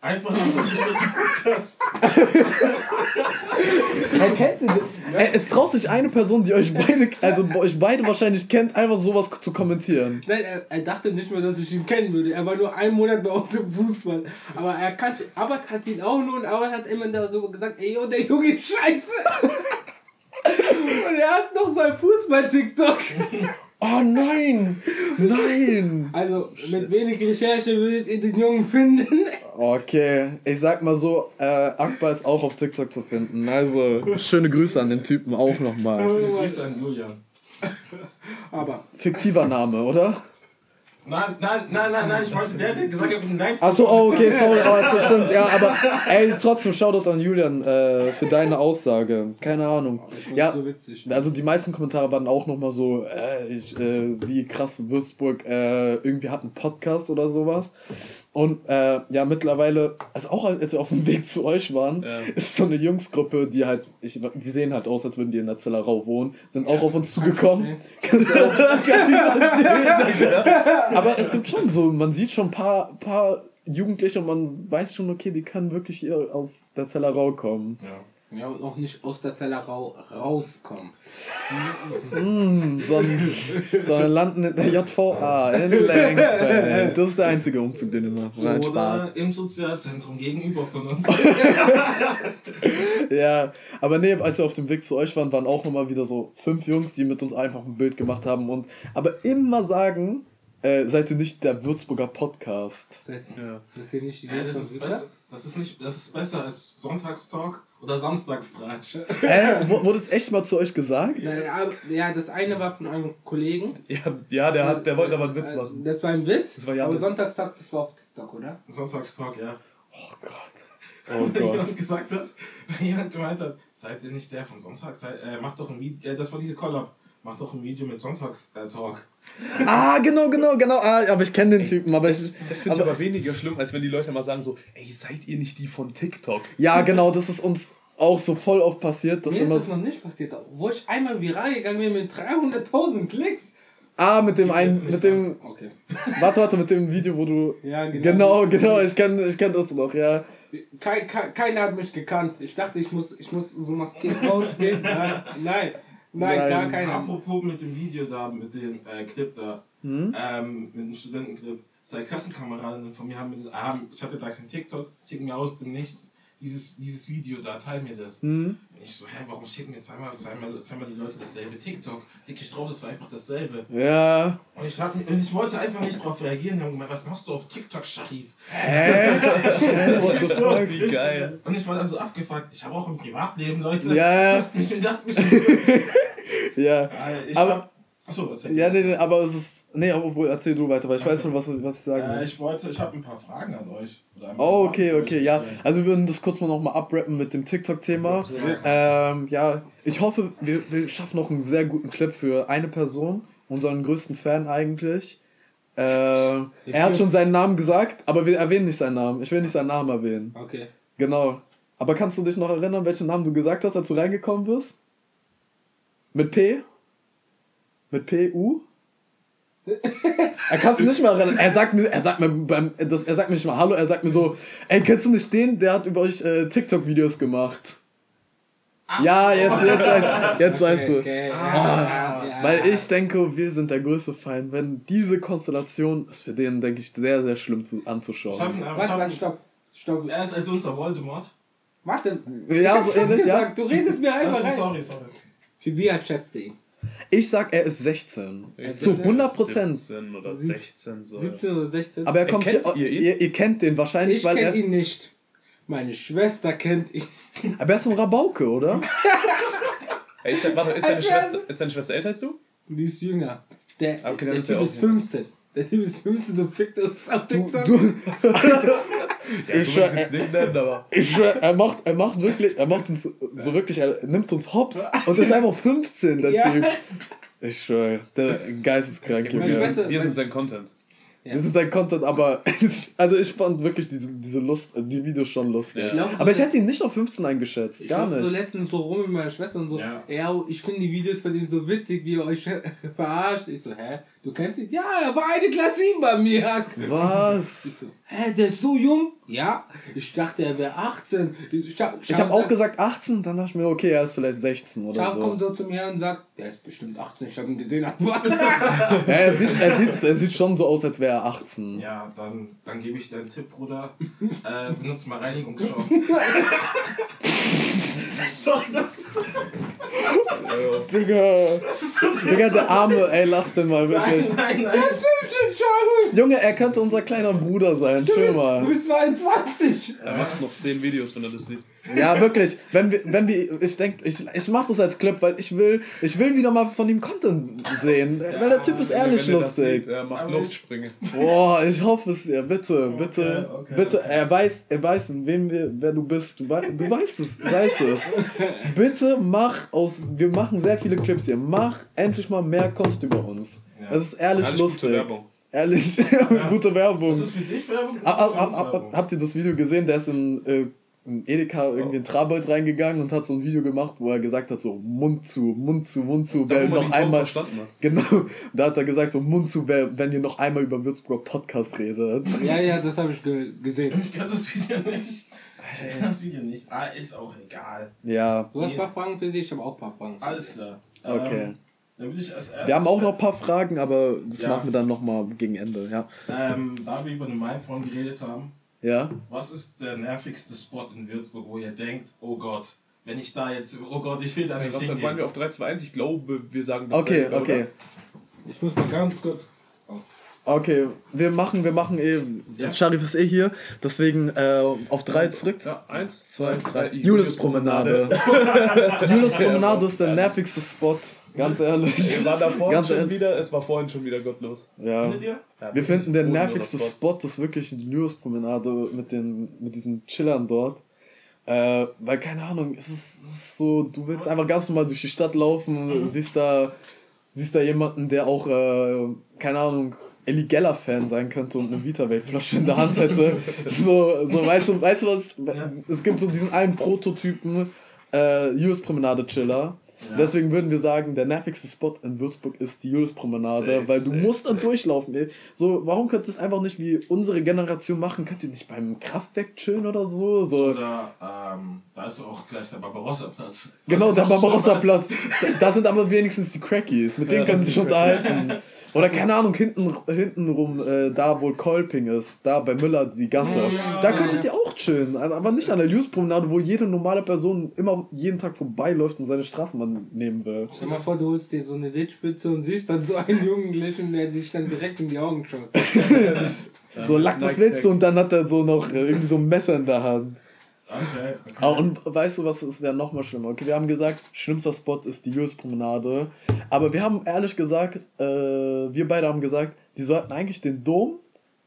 [SPEAKER 2] Einfach nur nicht den Podcast.
[SPEAKER 1] Er kennt den. Ey, es traut sich eine Person, die euch beide, also euch beide wahrscheinlich kennt, einfach sowas zu kommentieren.
[SPEAKER 3] Nein, er, er dachte nicht mehr, dass ich ihn kennen würde. Er war nur einen Monat bei uns im Fußball. Aber er kannte, Abbott hat ihn auch nur und Abbott hat immer darüber gesagt, ey, yo, der Junge ist scheiße. und er hat noch so ein Fußball-TikTok.
[SPEAKER 1] Oh nein! Nein!
[SPEAKER 3] Also, mit wenig Recherche würdet ihr den Jungen finden.
[SPEAKER 1] Okay, ich sag mal so, äh, Akbar ist auch auf TikTok zu finden. Also, schöne Grüße an den Typen auch nochmal.
[SPEAKER 2] Grüße an Julian.
[SPEAKER 3] Aber,
[SPEAKER 1] Fiktiver Name, oder?
[SPEAKER 2] Nein, nein, nein, nein, nein, ich wollte, der hat gesagt, ich ihn Nein
[SPEAKER 1] Achso, oh, okay, sorry, aber das stimmt. Ja, aber ey, trotzdem Shoutout an Julian äh, für deine Aussage. Keine Ahnung.
[SPEAKER 3] ich fand
[SPEAKER 1] Ja,
[SPEAKER 3] so witzig.
[SPEAKER 1] also die meisten Kommentare waren auch nochmal so, äh, ich, äh, wie krass Würzburg äh, irgendwie hat einen Podcast oder sowas. Und äh, ja, mittlerweile, also auch als wir auf dem Weg zu euch waren,
[SPEAKER 4] Ja.
[SPEAKER 1] ist so eine Jungsgruppe, die halt, ich, die sehen halt aus, als würden die in der Zellerau wohnen, sind auch auf uns zugekommen. Aber es gibt schon so, man sieht schon ein paar, paar Jugendliche und man weiß schon, okay, die können wirklich hier aus der Zellerau kommen.
[SPEAKER 2] Ja.
[SPEAKER 3] Ja, und auch nicht aus der Zellerau rauskommen.
[SPEAKER 1] Mm, sondern, sondern landen in der JVA in Lenkfeld. Das ist der einzige Umzug, den wir machen. Nein, Spaß.
[SPEAKER 2] Oder im Sozialzentrum gegenüber von uns.
[SPEAKER 1] Ja, aber nee, als wir auf dem Weg zu euch waren, waren auch nochmal wieder so fünf Jungs, die mit uns einfach ein Bild gemacht haben und aber immer sagen, äh, seid ihr nicht der Würzburger Podcast?
[SPEAKER 3] Seid
[SPEAKER 4] Ja.
[SPEAKER 3] seid ihr nicht die
[SPEAKER 2] Ja, das, ist besser, das, ist nicht, das ist besser als Sonntagstalk oder Samstagstratsch.
[SPEAKER 1] Äh, wu- wurde es echt mal zu euch gesagt?
[SPEAKER 3] Aber, ja, das eine war von einem Kollegen.
[SPEAKER 4] Ja, ja der, hat, der wollte aber einen Witz
[SPEAKER 3] Äh,
[SPEAKER 4] machen.
[SPEAKER 3] Das war ein Witz.
[SPEAKER 4] Das war
[SPEAKER 3] aber
[SPEAKER 4] Janis.
[SPEAKER 3] Sonntagstag, das war auf TikTok, oder?
[SPEAKER 2] Sonntagstalk, ja.
[SPEAKER 1] Oh Gott.
[SPEAKER 2] Wenn
[SPEAKER 1] Oh Gott.
[SPEAKER 2] jemand gesagt hat, wenn jemand gemeint hat, seid ihr nicht der von Sonntags, seid, äh, macht doch ein Video, äh, das war diese Collab, macht doch ein Video mit Sonntagstalk.
[SPEAKER 1] Ah, genau, genau, genau. Ah, aber ich kenne den Typen, aber ich.
[SPEAKER 4] Das finde ich aber weniger schlimm, als wenn die Leute mal sagen so, ey, seid ihr nicht die von TikTok?
[SPEAKER 1] Ja, genau, das ist uns auch so voll oft passiert. Dass
[SPEAKER 3] Mir ist das noch nicht passiert. Wo ich einmal viral gegangen bin mit 300.000 Klicks.
[SPEAKER 1] Ah, mit dem einen, mit dem.
[SPEAKER 3] Okay.
[SPEAKER 1] Warte, warte, mit dem Video, wo du.
[SPEAKER 3] Ja, genau.
[SPEAKER 1] Genau, genau, ich kenn, ich kenn das noch, ja.
[SPEAKER 3] Kein, kein, keiner hat mich gekannt. Ich dachte, ich muss, ich muss so maskiert rausgehen. Nein, nein, nein,
[SPEAKER 1] Nein.
[SPEAKER 3] gar keiner.
[SPEAKER 2] Apropos mit dem Video da, mit dem äh, Clip da,
[SPEAKER 1] Hm?
[SPEAKER 2] ähm, mit dem Studentenclip, zwei Klassenkameradinnen von mir haben, mir, haben, ich hatte da kein TikTok, schicken mir aus dem Nichts dieses, dieses Video da, teil mir das.
[SPEAKER 1] Hm?
[SPEAKER 2] Und ich so, hä, warum schicken mir zweimal, zweimal, zweimal die Leute dasselbe TikTok? Klick ich drauf, das war einfach dasselbe.
[SPEAKER 1] Ja.
[SPEAKER 2] Und ich, hab, und ich wollte einfach nicht drauf reagieren. Die haben gemeint, was machst du auf TikTok, Sharif?
[SPEAKER 1] Hä? The fuck?
[SPEAKER 4] Wie geil.
[SPEAKER 2] Und ich war da so abgefuckt. Ich habe auch ein Privatleben, Leute.
[SPEAKER 1] Ja.
[SPEAKER 2] Lasst mich, lasst mich.
[SPEAKER 1] Ja.
[SPEAKER 2] Ich
[SPEAKER 1] Aber-
[SPEAKER 2] hab, achso, erzähl.
[SPEAKER 1] Ja, nee, nee, aber es ist. Nee, obwohl, erzähl du weiter, weil ich weiß schon, was, was ich sagen
[SPEAKER 2] Äh,
[SPEAKER 1] will.
[SPEAKER 2] ich wollte, ich habe ein paar Fragen an euch.
[SPEAKER 1] Oh,
[SPEAKER 2] Fragen
[SPEAKER 1] okay,
[SPEAKER 2] euch
[SPEAKER 1] okay, ja. Also wir würden das kurz mal nochmal abrappen mit dem TikTok-Thema. Ähm, ja, ich hoffe, wir, wir schaffen noch einen sehr guten Clip für eine Person, unseren größten Fan eigentlich. Ähm, er hat schon seinen Namen gesagt, aber wir erwähnen nicht seinen Namen. Ich will nicht seinen Namen erwähnen.
[SPEAKER 3] Okay.
[SPEAKER 1] Genau. Aber kannst du dich noch erinnern, welchen Namen du gesagt hast, als du reingekommen bist? Mit P? Mit P, U? Er kann es nicht mehr erinnern. Er sagt mir, er sagt mir beim, das, er sagt mir nicht mal Hallo, er sagt mir so, ey, kennst du nicht den, der hat über euch äh, TikTok-Videos gemacht?
[SPEAKER 2] Ach
[SPEAKER 1] Ja,
[SPEAKER 2] so.
[SPEAKER 1] jetzt, jetzt, weißt, jetzt weißt du.
[SPEAKER 3] Okay,
[SPEAKER 1] Ah,
[SPEAKER 3] ja, ja.
[SPEAKER 1] Weil ich denke, wir sind der größte Feind. Wenn diese Konstellation ist für den, denke ich, sehr, sehr schlimm zu,
[SPEAKER 2] Ich hab
[SPEAKER 1] anzuschauen.
[SPEAKER 2] ihn, ich
[SPEAKER 3] Warte,
[SPEAKER 2] hab
[SPEAKER 3] warte,
[SPEAKER 2] ihn,
[SPEAKER 3] stopp. Stopp.
[SPEAKER 2] er ist als unser Voldemort.
[SPEAKER 3] Warte.
[SPEAKER 1] Ja,
[SPEAKER 3] ich
[SPEAKER 1] so ähnlich, ja.
[SPEAKER 3] gesagt, Du redest mir einfach
[SPEAKER 2] Also,
[SPEAKER 3] rein.
[SPEAKER 2] sorry, sorry.
[SPEAKER 3] Für wie schätzt du ihn?
[SPEAKER 1] Ich sag, er ist 16.
[SPEAKER 4] Ich
[SPEAKER 1] Zu
[SPEAKER 4] sag,
[SPEAKER 1] 100 Prozent.
[SPEAKER 4] 17 oder
[SPEAKER 3] Sieb-
[SPEAKER 4] 16 so.
[SPEAKER 3] 17 oder 16?
[SPEAKER 1] Aber er kommt
[SPEAKER 4] Kennt
[SPEAKER 1] hier,
[SPEAKER 4] ihr ihn?
[SPEAKER 1] ihr, ihr kennt den wahrscheinlich,
[SPEAKER 3] ich
[SPEAKER 1] weil
[SPEAKER 3] kenne
[SPEAKER 1] er.
[SPEAKER 3] ihn nicht. Meine Schwester kennt ihn.
[SPEAKER 1] Aber er ist so ein Rabauke, oder?
[SPEAKER 4] Ey, ist, dein- warte, ist, deine
[SPEAKER 3] Also-
[SPEAKER 4] Schwester, ist deine Schwester älter als du?
[SPEAKER 3] Die ist jünger. Der,
[SPEAKER 4] Okay, dann
[SPEAKER 3] der
[SPEAKER 4] ist er
[SPEAKER 3] ist
[SPEAKER 4] jünger.
[SPEAKER 3] 15. Der Typ ist 15 und fickt uns auf TikTok.
[SPEAKER 1] Du,
[SPEAKER 4] Ja,
[SPEAKER 1] Ich
[SPEAKER 4] so will ich
[SPEAKER 1] schwör-
[SPEAKER 4] jetzt nicht nennen, aber.
[SPEAKER 1] ich schwör, er macht, er macht wirklich, er macht uns so wirklich, er nimmt uns hops und ist einfach 15, der
[SPEAKER 3] Ja.
[SPEAKER 1] Typ. Ich schwör, der geisteskrank,
[SPEAKER 3] Meine
[SPEAKER 1] Junge.
[SPEAKER 3] Schwester-
[SPEAKER 4] Wir sind sein Content.
[SPEAKER 3] Ja.
[SPEAKER 1] Das ist sein Content, aber also ich fand wirklich diese, diese Lust, die Videos schon lustig.
[SPEAKER 4] Ja.
[SPEAKER 3] glaub,
[SPEAKER 1] Aber ich hätte ihn nicht auf 15 eingeschätzt,
[SPEAKER 3] Ich
[SPEAKER 1] gar
[SPEAKER 3] laufe so
[SPEAKER 1] nicht.
[SPEAKER 3] letztens so rum mit meiner Schwester und so,
[SPEAKER 2] Ja.
[SPEAKER 3] ja, ich finde die Videos von ihm so witzig, wie ihr euch verarscht. Ich so, hä, du kennst ihn? Ja, er war eine Klasse bei mir.
[SPEAKER 1] Was?
[SPEAKER 3] Ich so, hä, der ist so jung? Ja, ich dachte, er wäre 18. Ich,
[SPEAKER 1] Ich habe auch gesagt 18, dann dachte ich mir, okay, er ist vielleicht 16 oder
[SPEAKER 3] Schaf kommt
[SPEAKER 1] so.
[SPEAKER 3] so zu mir und sagt, der ist bestimmt 18, ich habe ihn gesehen.
[SPEAKER 1] Ja, er, sieht, er, sieht, er sieht schon so aus, als wäre er 18.
[SPEAKER 2] Ja, dann, dann gebe ich dir einen Tipp, Bruder. Äh, benutze mal Reinigungsschaum. Sorry, das.
[SPEAKER 1] Digga, Digga, der Arme, ey, lass den mal wirklich.
[SPEAKER 2] Nein, nein.
[SPEAKER 1] Junge, er könnte unser kleiner Bruder sein,
[SPEAKER 3] du
[SPEAKER 1] mal.
[SPEAKER 3] bist 22.
[SPEAKER 4] Er macht noch 10 Videos, wenn er das sieht.
[SPEAKER 1] Ja, wirklich, wenn wir, wenn wir, ich denke, ich, ich mach das als Clip, weil ich will, ich will wieder mal von ihm Content sehen, weil der Typ ist ehrlich
[SPEAKER 4] wenn er das
[SPEAKER 1] lustig.
[SPEAKER 4] Sieht, er macht
[SPEAKER 2] Aber-
[SPEAKER 4] Luftsprünge.
[SPEAKER 1] Boah, ich hoffe es dir, bitte, bitte,
[SPEAKER 2] okay,
[SPEAKER 1] bitte.
[SPEAKER 2] okay.
[SPEAKER 1] Er weiß, er weiß, wem wir, wer du bist. Du, wei du weißt es, du weißt es. Bitte mach aus, wir machen sehr viele Clips hier. Mach endlich mal mehr Content über uns.
[SPEAKER 2] Ja.
[SPEAKER 1] Das ist ehrlich
[SPEAKER 4] Alles
[SPEAKER 1] lustig.
[SPEAKER 4] gute Werbung.
[SPEAKER 1] Ehrlich, gute Werbung.
[SPEAKER 2] Was ist für dich Werbung?
[SPEAKER 1] Ah, ah,
[SPEAKER 2] ist für uns
[SPEAKER 1] ah,
[SPEAKER 2] Werbung?
[SPEAKER 1] habt ihr das Video gesehen? Der ist in, äh, in Edeka irgendwie in Trabold reingegangen und hat so ein Video gemacht, wo er gesagt hat, so Mund zu, Mund zu, Mund zu,
[SPEAKER 4] Da, man
[SPEAKER 1] noch einmal.
[SPEAKER 4] verstanden hat.
[SPEAKER 1] Genau, da hat er gesagt, so Mund zu, wenn ihr noch einmal über Würzburger Podcast redet.
[SPEAKER 3] Ja, ja, das habe ich ge gesehen.
[SPEAKER 2] Ich kenne das Video nicht. Ich kenne das Video nicht. Ah, ist auch egal.
[SPEAKER 1] Ja,
[SPEAKER 3] Du hast ein paar Fragen für sie, ich habe auch ein paar Fragen.
[SPEAKER 2] Alles klar.
[SPEAKER 1] Okay.
[SPEAKER 2] Ähm, dann würde ich als erstes.
[SPEAKER 1] wir haben auch noch ein paar Fragen, aber das
[SPEAKER 2] Ja.
[SPEAKER 1] machen wir dann nochmal gegen Ende, ja.
[SPEAKER 2] Ähm, da wir über den Mainfreund geredet haben,
[SPEAKER 1] Ja?
[SPEAKER 2] was ist der nervigste Spot in Würzburg, wo ihr denkt, oh Gott, wenn ich da jetzt, oh Gott, ich will da nicht
[SPEAKER 4] Was waren
[SPEAKER 2] hingehen.
[SPEAKER 4] wir auf 3, 2, 1? Ich glaube, wir sagen das
[SPEAKER 1] Okay,
[SPEAKER 4] selber,
[SPEAKER 1] okay.
[SPEAKER 4] Oder?
[SPEAKER 3] Ich muss mal ganz kurz.
[SPEAKER 1] Okay, wir machen, wir machen eh, jetzt Sharif ist eh hier, deswegen äh, auf drei zurück.
[SPEAKER 4] Ja, 1, 2, 3.
[SPEAKER 1] Julius-Promenade. Julius-Promenade ist der nervigste Spot, ganz ehrlich.
[SPEAKER 4] Wir waren da vorhin
[SPEAKER 1] Ganz
[SPEAKER 4] schon
[SPEAKER 1] ehrlich.
[SPEAKER 4] wieder, es war vorhin schon wieder gottlos.
[SPEAKER 1] Ja.
[SPEAKER 2] Findet ihr?
[SPEAKER 4] Ja,
[SPEAKER 1] Wir finden, der nervigste Spot ist wirklich die Julius-Promenade mit, den, mit diesen Chillern dort. Äh, weil, keine Ahnung, es ist, es ist so, du willst einfach ganz normal durch die Stadt laufen, siehst da siehst da jemanden, der auch, äh, keine Ahnung, Ellie Geller-Fan sein könnte und eine Vita-Welt-Flasche in der Hand hätte. So, so weißt du, weißt du was?
[SPEAKER 2] Ja.
[SPEAKER 1] Es gibt so diesen einen Prototypen äh, Julius-Promenade-Chiller.
[SPEAKER 2] Ja.
[SPEAKER 1] Deswegen würden wir sagen, der nervigste Spot in Würzburg ist die Julius-Promenade,
[SPEAKER 4] Safe,
[SPEAKER 1] weil du
[SPEAKER 4] safe,
[SPEAKER 1] musst da durchlaufen. Ey. So, warum könnt ihr es einfach nicht wie unsere Generation machen? Könnt ihr nicht beim Kraftwerk chillen oder so? so
[SPEAKER 2] Oder, ähm, da ist auch gleich der Barbarossa-Platz.
[SPEAKER 1] genau, der Barbarossa-Platz. Da, da sind aber wenigstens die Crackies. Mit denen
[SPEAKER 4] Ja,
[SPEAKER 1] können
[SPEAKER 4] das
[SPEAKER 1] sie sich unterhalten. Oder keine Ahnung, hinten, hinten rum, äh, da wo Kolping ist, da bei Müller die Gasse.
[SPEAKER 2] Ja.
[SPEAKER 1] Da könntet ihr auch chillen. Also, Aber nicht an der Julius-Promenade, wo jede normale Person immer jeden Tag vorbeiläuft und seine Straßenbahn nehmen will.
[SPEAKER 3] Stell mal vor, du holst dir so eine Lichtspitze und siehst dann so einen Jungen lächeln, der dich dann direkt in die Augen schaut.
[SPEAKER 1] So, Lack, was willst du? Und dann hat er so noch äh, irgendwie so ein Messer in der Hand.
[SPEAKER 2] Okay, okay.
[SPEAKER 1] Ah, und weißt du, was ist ja nochmal schlimmer? Okay, wir haben gesagt, schlimmster Spot ist die Julius-Promenade. Aber wir haben ehrlich gesagt, äh, wir beide haben gesagt, die sollten eigentlich den Dom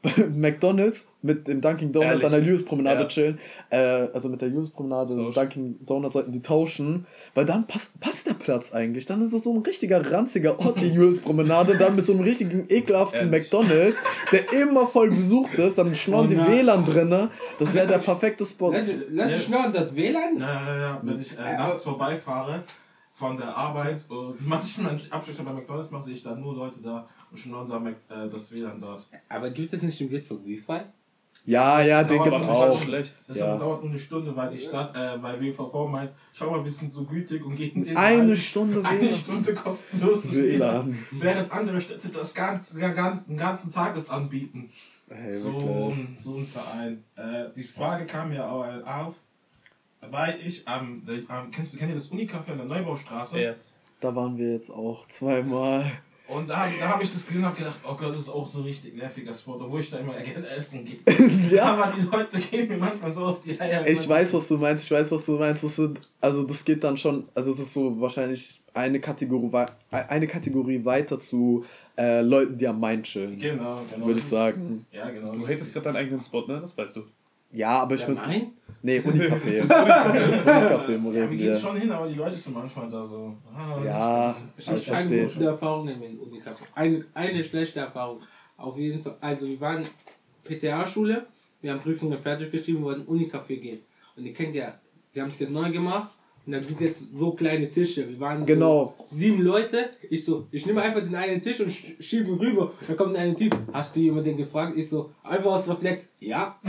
[SPEAKER 1] McDonalds mit dem Dunkin' Donut
[SPEAKER 4] Ehrlich?
[SPEAKER 1] an der Lewis-Promenade
[SPEAKER 4] Ja.
[SPEAKER 1] chillen. Äh, also mit der und
[SPEAKER 4] Tauschen.
[SPEAKER 1] Dunkin' Donut sollten die tauschen. Weil dann passt, passt der Platz eigentlich. Dann ist es so ein richtiger ranziger Ort, die Lewis-Promenade. dann mit so einem richtigen ekelhaften
[SPEAKER 4] Ehrlich?
[SPEAKER 1] McDonalds, der immer voll besucht ist. Dann schnorren
[SPEAKER 3] Oh
[SPEAKER 1] die. WLAN drinne. Das wäre der perfekte Spot.
[SPEAKER 3] Leute, schnorren das WLAN?
[SPEAKER 2] Ja, ja, ja. Wenn ich äh, nachts vorbeifahre von der Arbeit und manchmal Abstecher bei McDonalds mache, sehe ich da nur Leute da schon da Mac, äh, das WLAN dort.
[SPEAKER 3] Aber gibt es nicht im Würzburg Wi-Fi?
[SPEAKER 1] Ja, ja, den gibt's auch.
[SPEAKER 4] schlecht.
[SPEAKER 2] Das
[SPEAKER 1] Ja.
[SPEAKER 2] dauert nur eine Stunde, weil die Stadt, äh, weil WVV meint, schau mal, wir sind so gütig und geben den
[SPEAKER 1] Eine
[SPEAKER 2] allen
[SPEAKER 1] Stunde
[SPEAKER 2] eine
[SPEAKER 1] WLAN.
[SPEAKER 2] Stunde kostenloses WLAN.
[SPEAKER 1] WLAN.
[SPEAKER 2] Während andere Städte das ganze, den ganzen, den ganzen Tag das anbieten.
[SPEAKER 1] Hey,
[SPEAKER 2] so, so ein Verein. Äh, die Frage kam ja auch auf, weil ich am, am kennst du, kennt ihr das Unicafé an der Neubaustraße?
[SPEAKER 4] Yes.
[SPEAKER 1] Da waren wir jetzt auch zweimal.
[SPEAKER 2] Und da, da habe ich das gesehen und habe gedacht, oh Gott, das ist auch so ein richtig nerviger Spot, obwohl ich da immer gerne essen gehe.
[SPEAKER 1] Ja.
[SPEAKER 2] Aber die Leute gehen mir manchmal so auf die Eier.
[SPEAKER 1] Ich weiß, was du meinst, ich weiß, was du meinst. Das sind, also das geht dann schon, also es ist so wahrscheinlich eine Kategorie, eine Kategorie weiter zu äh, Leuten, die am Main chillen,
[SPEAKER 2] Genau, genau.
[SPEAKER 1] würde ich sagen.
[SPEAKER 2] Ja, genau.
[SPEAKER 4] Du hättest gerade deinen eigenen Spot, ne? Das weißt du.
[SPEAKER 1] Ja, aber ich
[SPEAKER 3] Der
[SPEAKER 1] finde.
[SPEAKER 3] Main?
[SPEAKER 1] Nee, Unicafé. Unicafé
[SPEAKER 2] ja, wir gehen schon hin, aber die Leute sind manchmal da so. Ah,
[SPEAKER 1] Ja,
[SPEAKER 3] Ich
[SPEAKER 1] Also ich
[SPEAKER 3] habe keine
[SPEAKER 1] verstehe.
[SPEAKER 3] gute Erfahrung mit dem Unicafé. Eine, eine schlechte Erfahrung. Auf jeden Fall. Also wir waren PTA-Schule, wir haben Prüfungen fertig geschrieben, wir wollten Unicafé gehen. Und ihr kennt ja, sie haben es jetzt neu gemacht und da gibt jetzt so kleine Tische. Wir waren so
[SPEAKER 1] Genau.
[SPEAKER 3] sieben Leute. Ich so, ich nehme einfach den einen Tisch und sch- schiebe ihn rüber. Da kommt ein Typ. Hast du jemanden gefragt? Ich so, einfach aus Reflex. Ja.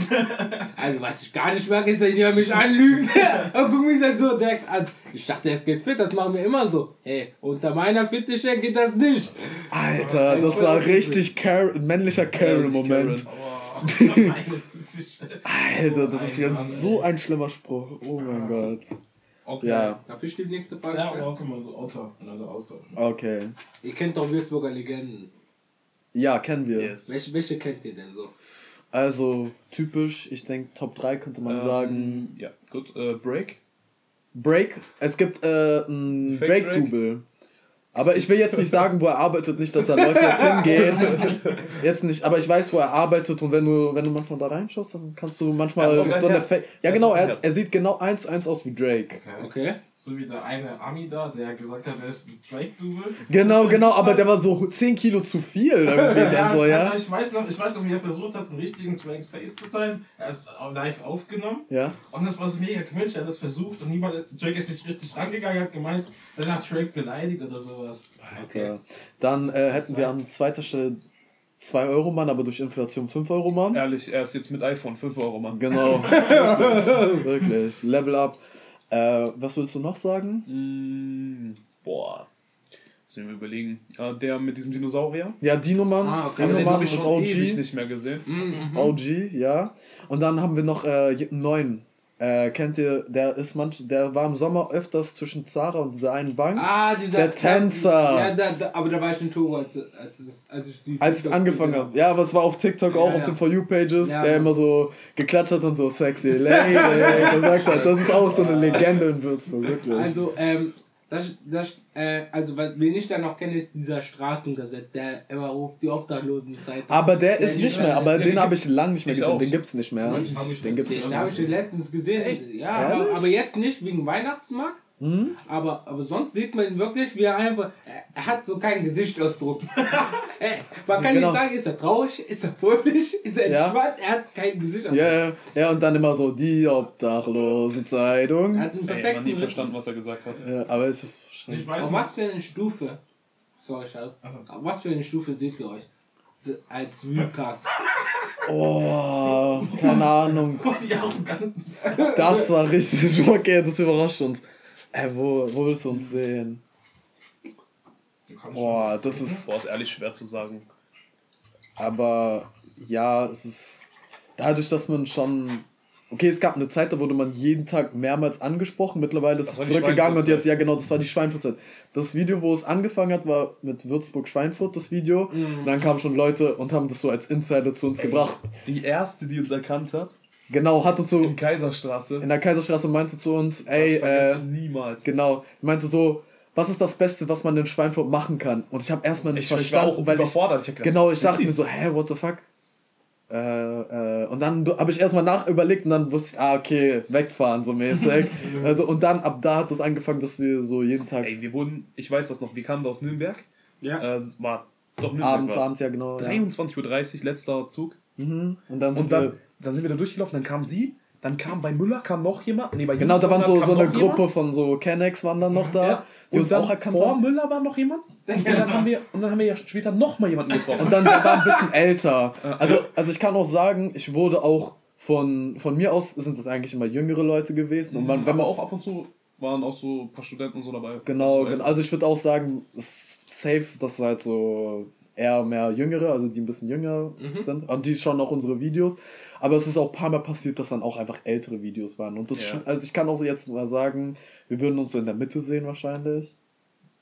[SPEAKER 3] Also was ich gar nicht mag, ist, wenn jemand mich anlügt und guckt mich dann so direkt an. Ich dachte, es geht fit, das machen wir immer so. Hey, unter meiner Fittiche geht das nicht.
[SPEAKER 1] Alter, das war richtig Car männlicher Karen-Moment.
[SPEAKER 2] Oh, das war meine Fittiche.
[SPEAKER 1] Alter, das ist ja so ein schlimmer Spruch. Oh mein Gott.
[SPEAKER 2] Okay.
[SPEAKER 1] Ja,
[SPEAKER 3] Darf ich die nächste Frage
[SPEAKER 2] Ja,
[SPEAKER 3] stellen?
[SPEAKER 2] aber können wir so Auto miteinander austauschen.
[SPEAKER 1] okay.
[SPEAKER 3] Ihr kennt doch Würzburger Legenden.
[SPEAKER 1] Ja, kennen wir.
[SPEAKER 4] Yes.
[SPEAKER 3] Welche, welche kennt ihr denn so?
[SPEAKER 1] Also, typisch, ich denke, Top 3 könnte man
[SPEAKER 4] Ähm,
[SPEAKER 1] sagen.
[SPEAKER 4] Ja, gut. Äh, Break.
[SPEAKER 1] Break. Es gibt äh, ein Drake-Double. Aber ich will jetzt nicht sagen, wo er arbeitet, nicht, dass da Leute jetzt hingehen. Jetzt nicht, aber ich weiß, wo er arbeitet und wenn du, wenn du manchmal da reinschaust, dann kannst du manchmal
[SPEAKER 4] ein
[SPEAKER 1] so eine. Ja, genau, er, er sieht genau eins zu eins aus wie Drake.
[SPEAKER 2] Okay.
[SPEAKER 3] Okay?
[SPEAKER 2] So wie der eine Ami da, der gesagt hat, er ist ein Drake-Double.
[SPEAKER 1] Genau, genau, aber der war so 10 Kilo zu viel irgendwie dann so, ja.
[SPEAKER 2] Ich weiß noch, ich weiß noch, wie er versucht hat, einen richtigen Drakes Face zu teilen. Er hat es live aufgenommen.
[SPEAKER 1] Ja.
[SPEAKER 2] Und das war so mega cringe, er hat das versucht und niemand, Drake ist nicht richtig rangegangen, hat gemeint, dann hat Drake beleidigt oder sowas.
[SPEAKER 1] Okay. Dann äh, hätten wir an zweiter Stelle 2 Euro Mann, aber durch Inflation 5 Euro Mann.
[SPEAKER 4] Ehrlich, er ist jetzt mit iPhone 5 Euro, Mann.
[SPEAKER 1] Genau. Wirklich. Wirklich. Level up. Äh, was würdest du noch sagen?
[SPEAKER 4] Mm, boah. Jetzt müssen wir überlegen. Äh, der mit diesem Dinosaurier.
[SPEAKER 1] Ja, Dino Mann.
[SPEAKER 3] Ah, okay.
[SPEAKER 1] Dino
[SPEAKER 4] den
[SPEAKER 1] Mann
[SPEAKER 4] habe ich
[SPEAKER 1] ist
[SPEAKER 4] schon
[SPEAKER 1] OG.
[SPEAKER 4] ewig nicht mehr gesehen.
[SPEAKER 3] Mhm.
[SPEAKER 1] OG, ja. Und dann haben wir noch äh, einen neuen. Äh, kennt ihr, der ist manch, der war im Sommer öfters zwischen Zara und dieser einen Bank.
[SPEAKER 3] Ah, dieser.
[SPEAKER 1] Der Tänzer.
[SPEAKER 3] Ja, da, da, aber da war ich in Togo, als, als, als ich die.
[SPEAKER 1] Als
[SPEAKER 3] TikToks
[SPEAKER 1] angefangen hat. Ja, aber es war auf TikTok auch
[SPEAKER 3] Ja,
[SPEAKER 1] auf
[SPEAKER 3] ja.
[SPEAKER 1] den For You Pages,
[SPEAKER 3] Ja,
[SPEAKER 1] der
[SPEAKER 3] ja.
[SPEAKER 1] immer so geklatscht hat und so sexy lady gesagt hat. Das ist auch so eine Legende in Würzburg, wirklich.
[SPEAKER 3] Also, ähm, das, das, äh, also, was- wen ich da noch kenne, ist dieser Straßengazett, der immer ruft die Obdachlosenzeit.
[SPEAKER 1] aber der
[SPEAKER 3] Ja,
[SPEAKER 1] ist nicht mehr, aber den habe ich lange nicht mehr gesehen.
[SPEAKER 4] auch.
[SPEAKER 1] Den gibt's nicht mehr. Den nicht
[SPEAKER 3] Den habe ich letztens gesehen. Echt? Ja, aber, aber jetzt nicht wegen Weihnachtsmarkt.
[SPEAKER 1] Hm?
[SPEAKER 3] Aber, aber sonst sieht man ihn wirklich, wie er einfach. Er, hat so keinen Gesichtsausdruck. man kann
[SPEAKER 1] Genau.
[SPEAKER 3] nicht sagen, ist er traurig, ist er fröhlich, ist er
[SPEAKER 1] Ja.
[SPEAKER 3] entspannt, er hat keinen Gesichtsausdruck.
[SPEAKER 1] Ja, ja, ja, und dann immer so die Obdachlosenzeitung.
[SPEAKER 3] Er hat einen
[SPEAKER 4] Ey,
[SPEAKER 3] perfekten
[SPEAKER 4] man nie verstanden, was er gesagt hat.
[SPEAKER 1] Ja, aber ich hab's
[SPEAKER 2] Ich
[SPEAKER 1] verstanden.
[SPEAKER 2] weiß
[SPEAKER 3] Auf was für eine Stufe, sorry, Schall, auf was für eine Stufe seht ihr euch als Wühlcast?
[SPEAKER 1] Oh, keine Ahnung. Das war richtig okay, das überrascht uns. Äh, wo, wo willst du uns sehen? Boah, das ist.
[SPEAKER 4] Boah, ist ehrlich schwer zu sagen.
[SPEAKER 1] Aber ja, es ist. Dadurch, dass man schon. Okay, es gab eine Zeit, da wurde man jeden Tag mehrmals angesprochen. Mittlerweile ist
[SPEAKER 4] Das
[SPEAKER 1] es zurückgegangen und jetzt, ja genau, das war die Schweinfurtzeit. Das Video, wo es angefangen hat, war mit Würzburg-Schweinfurt, das Video.
[SPEAKER 3] Mhm.
[SPEAKER 1] Und dann kamen schon Leute und haben das so als Insider zu uns gebracht.
[SPEAKER 4] Die erste, die uns erkannt hat,
[SPEAKER 1] Genau, hatte so
[SPEAKER 4] in Kaiserstraße.
[SPEAKER 1] in der Kaiserstraße meinte zu uns,
[SPEAKER 4] das
[SPEAKER 1] ey,
[SPEAKER 4] vergesse
[SPEAKER 1] äh,
[SPEAKER 4] ich niemals.
[SPEAKER 1] genau, meinte so, was ist das Beste, was man in Schweinfurt machen kann? Und ich habe erstmal nicht
[SPEAKER 4] Ich, ich war
[SPEAKER 1] verstanden,
[SPEAKER 4] auch
[SPEAKER 1] weil ich,
[SPEAKER 4] überfordert. Ich hab
[SPEAKER 1] genau, ich dachte mir so, hä, what the fuck? Äh, äh, und dann habe ich erstmal nach überlegt und dann wusste ich, ah, okay, wegfahren so mäßig. also, und dann ab da hat es angefangen, dass wir so jeden Tag
[SPEAKER 4] Ey, wir wurden, ich weiß das noch, wir kamen da aus Nürnberg.
[SPEAKER 3] Ja.
[SPEAKER 4] Äh, es war doch Nürnberg.
[SPEAKER 1] abends,
[SPEAKER 4] war's.
[SPEAKER 1] abends, ja genau. Ja.
[SPEAKER 4] 23.30 Uhr, letzter Zug.
[SPEAKER 1] Mhm. Und dann sind
[SPEAKER 4] Und dann,
[SPEAKER 1] wir,
[SPEAKER 4] dann sind wir da durchgelaufen, dann kam sie, dann kam bei Müller kam noch jemand. Nee, bei
[SPEAKER 1] genau, da waren so, so eine Gruppe
[SPEAKER 4] jemand.
[SPEAKER 1] von so Kennex waren dann noch da,
[SPEAKER 4] Ja.
[SPEAKER 1] die
[SPEAKER 4] Und
[SPEAKER 1] uns auch erkannt
[SPEAKER 4] vor
[SPEAKER 1] haben.
[SPEAKER 4] Müller war noch jemand. Und dann haben wir, und dann haben wir ja später noch mal jemanden getroffen.
[SPEAKER 1] Und dann der war ein bisschen älter. Also, also ich kann auch sagen, ich wurde auch von, von mir aus sind es eigentlich immer jüngere Leute gewesen. Und man, wenn
[SPEAKER 4] wenn
[SPEAKER 1] man
[SPEAKER 4] auch ab und zu waren auch so ein paar Studenten und so dabei.
[SPEAKER 1] Genau,
[SPEAKER 4] Das ist
[SPEAKER 1] genau. Also ich würde auch sagen, es ist safe, dass halt so eher mehr Jüngere, also die ein bisschen jünger sind. Und die schauen auch unsere Videos. Aber es ist auch ein paar Mal passiert, dass dann auch einfach ältere Videos waren. Und das
[SPEAKER 4] Ja.
[SPEAKER 1] schon, also ich kann auch jetzt mal sagen, wir würden uns so in der Mitte sehen wahrscheinlich.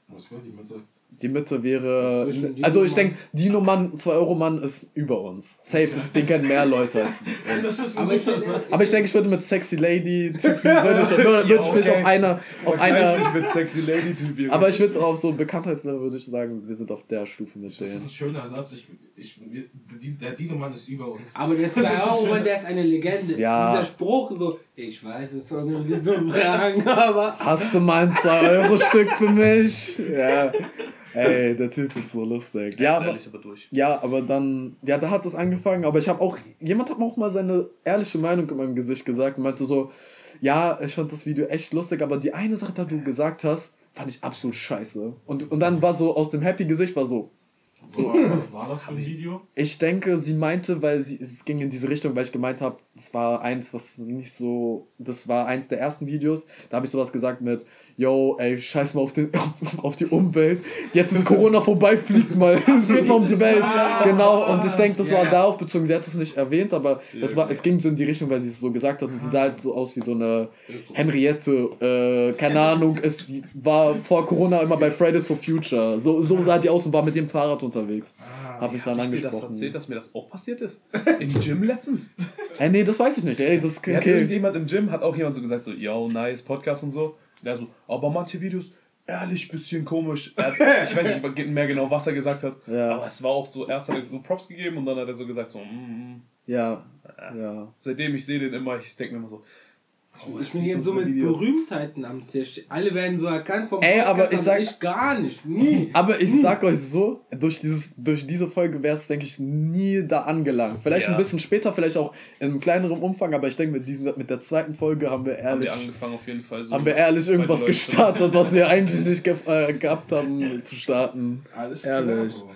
[SPEAKER 2] Was für die Mitte?
[SPEAKER 1] Die Mitte wäre. Also ich denke, Dino Mann, 2 Euro Mann ist über uns. Safe, das, den kennen mehr Leute als.
[SPEAKER 2] Das ist ein
[SPEAKER 3] Aber ich
[SPEAKER 2] guter
[SPEAKER 3] finde-
[SPEAKER 2] Satz.
[SPEAKER 1] Aber ich denke, ich würde mit Sexy Lady Typen, würde ich, würde, würde ich mich
[SPEAKER 4] okay.
[SPEAKER 1] auf einer, auf einer,
[SPEAKER 4] dich mit sexy Lady Typ.
[SPEAKER 1] aber ich würde auf so Bekanntheitslevel würde ich sagen, wir sind auf der Stufe mit
[SPEAKER 2] Das ist
[SPEAKER 1] denen.
[SPEAKER 2] ein schöner Satz. Ich, ich, der Dino-Mann ist über uns.
[SPEAKER 3] Aber der
[SPEAKER 2] Das ist ein
[SPEAKER 3] 2 Euro,
[SPEAKER 2] schöner-
[SPEAKER 3] Mann, der ist eine Legende.
[SPEAKER 1] Ja.
[SPEAKER 3] Dieser Spruch so, ich weiß es soll irgendwie so fragen, aber.
[SPEAKER 1] Hast du mal ein 2-Euro-Stück für mich? Ja. Ey, der Typ ist so lustig. Ja, aber,
[SPEAKER 4] ehrlich, aber durch.
[SPEAKER 1] ja, aber dann, ja, da hat es angefangen. Aber ich habe auch, jemand hat mir auch mal seine ehrliche Meinung in meinem Gesicht gesagt und meinte so, ja, ich fand das Video echt lustig, aber die eine Sache, die du gesagt hast, fand ich absolut scheiße. Und, und dann war so, aus dem Happy-Gesicht war so,
[SPEAKER 2] So, was war das für ein Video?
[SPEAKER 1] ich denke, sie meinte, weil sie, es ging in diese Richtung, weil ich gemeint habe, das war eins, was nicht so, das war eins der ersten Videos, da habe ich sowas gesagt mit, yo, ey, scheiß mal auf, den, auf, auf die Umwelt, jetzt ist Corona vorbei, fliegt mal, es geht mal um die Welt, genau, und ich denke, das
[SPEAKER 3] Ja.
[SPEAKER 1] war darauf bezogen, sie hat es nicht erwähnt, aber es, war, es ging so in die Richtung, weil sie es so gesagt hat. Und sie sah halt so aus wie so eine Henriette, äh, keine Ahnung, es war vor Corona immer bei Fridays for Future, so, so sah die aus und war mit dem Fahrrad unterwegs, hab mich dann
[SPEAKER 4] Hab ich dir das
[SPEAKER 1] angesprochen.
[SPEAKER 4] erzählt, dass mir das auch passiert ist? Im Gym letztens.
[SPEAKER 1] Ey, nee, das weiß ich nicht. Ey, das
[SPEAKER 4] Mir hat
[SPEAKER 1] okay.
[SPEAKER 4] irgendjemand im Gym, hat auch jemand so gesagt, so, yo, nice, Podcast und so. Und er so, aber manche Videos, ehrlich, bisschen komisch. Hat, ich weiß nicht mehr genau, was er gesagt hat.
[SPEAKER 1] Ja.
[SPEAKER 4] Aber es war auch so, erst hat er so Props gegeben und dann hat er so gesagt, so, mm, mm.
[SPEAKER 1] Ja, ja.
[SPEAKER 4] seitdem ich sehe den immer, ich denke mir immer so, oh,
[SPEAKER 3] Ich bin jetzt so mit
[SPEAKER 4] Videos.
[SPEAKER 3] Berühmtheiten am Tisch. Alle werden so erkannt vom
[SPEAKER 1] Ey, aber ich sag-
[SPEAKER 3] ich gar nicht. Nie.
[SPEAKER 1] Aber ich sag euch so, durch, dieses, durch diese Folge wäre es, denke ich, nie da angelangt. Vielleicht
[SPEAKER 4] Ja.
[SPEAKER 1] ein bisschen später, vielleicht auch in kleinerem Umfang, aber ich denke, mit, diesem, mit der zweiten Folge haben wir
[SPEAKER 4] Haben
[SPEAKER 1] ehrlich,
[SPEAKER 4] wir angefangen auf jeden Fall so.
[SPEAKER 1] haben wir ehrlich irgendwas gestartet, was wir eigentlich nicht ge äh, gehabt haben zu starten.
[SPEAKER 2] Alles
[SPEAKER 1] Ehrlich.
[SPEAKER 2] klar.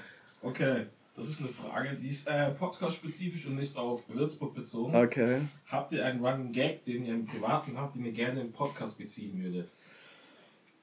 [SPEAKER 2] Bro. Okay, das ist eine Frage, die ist äh, podcast-spezifisch und nicht auf Würzburg bezogen.
[SPEAKER 1] Okay.
[SPEAKER 2] Habt ihr einen Running Gag, den ihr im Privaten habt, den ihr gerne im Podcast beziehen würdet?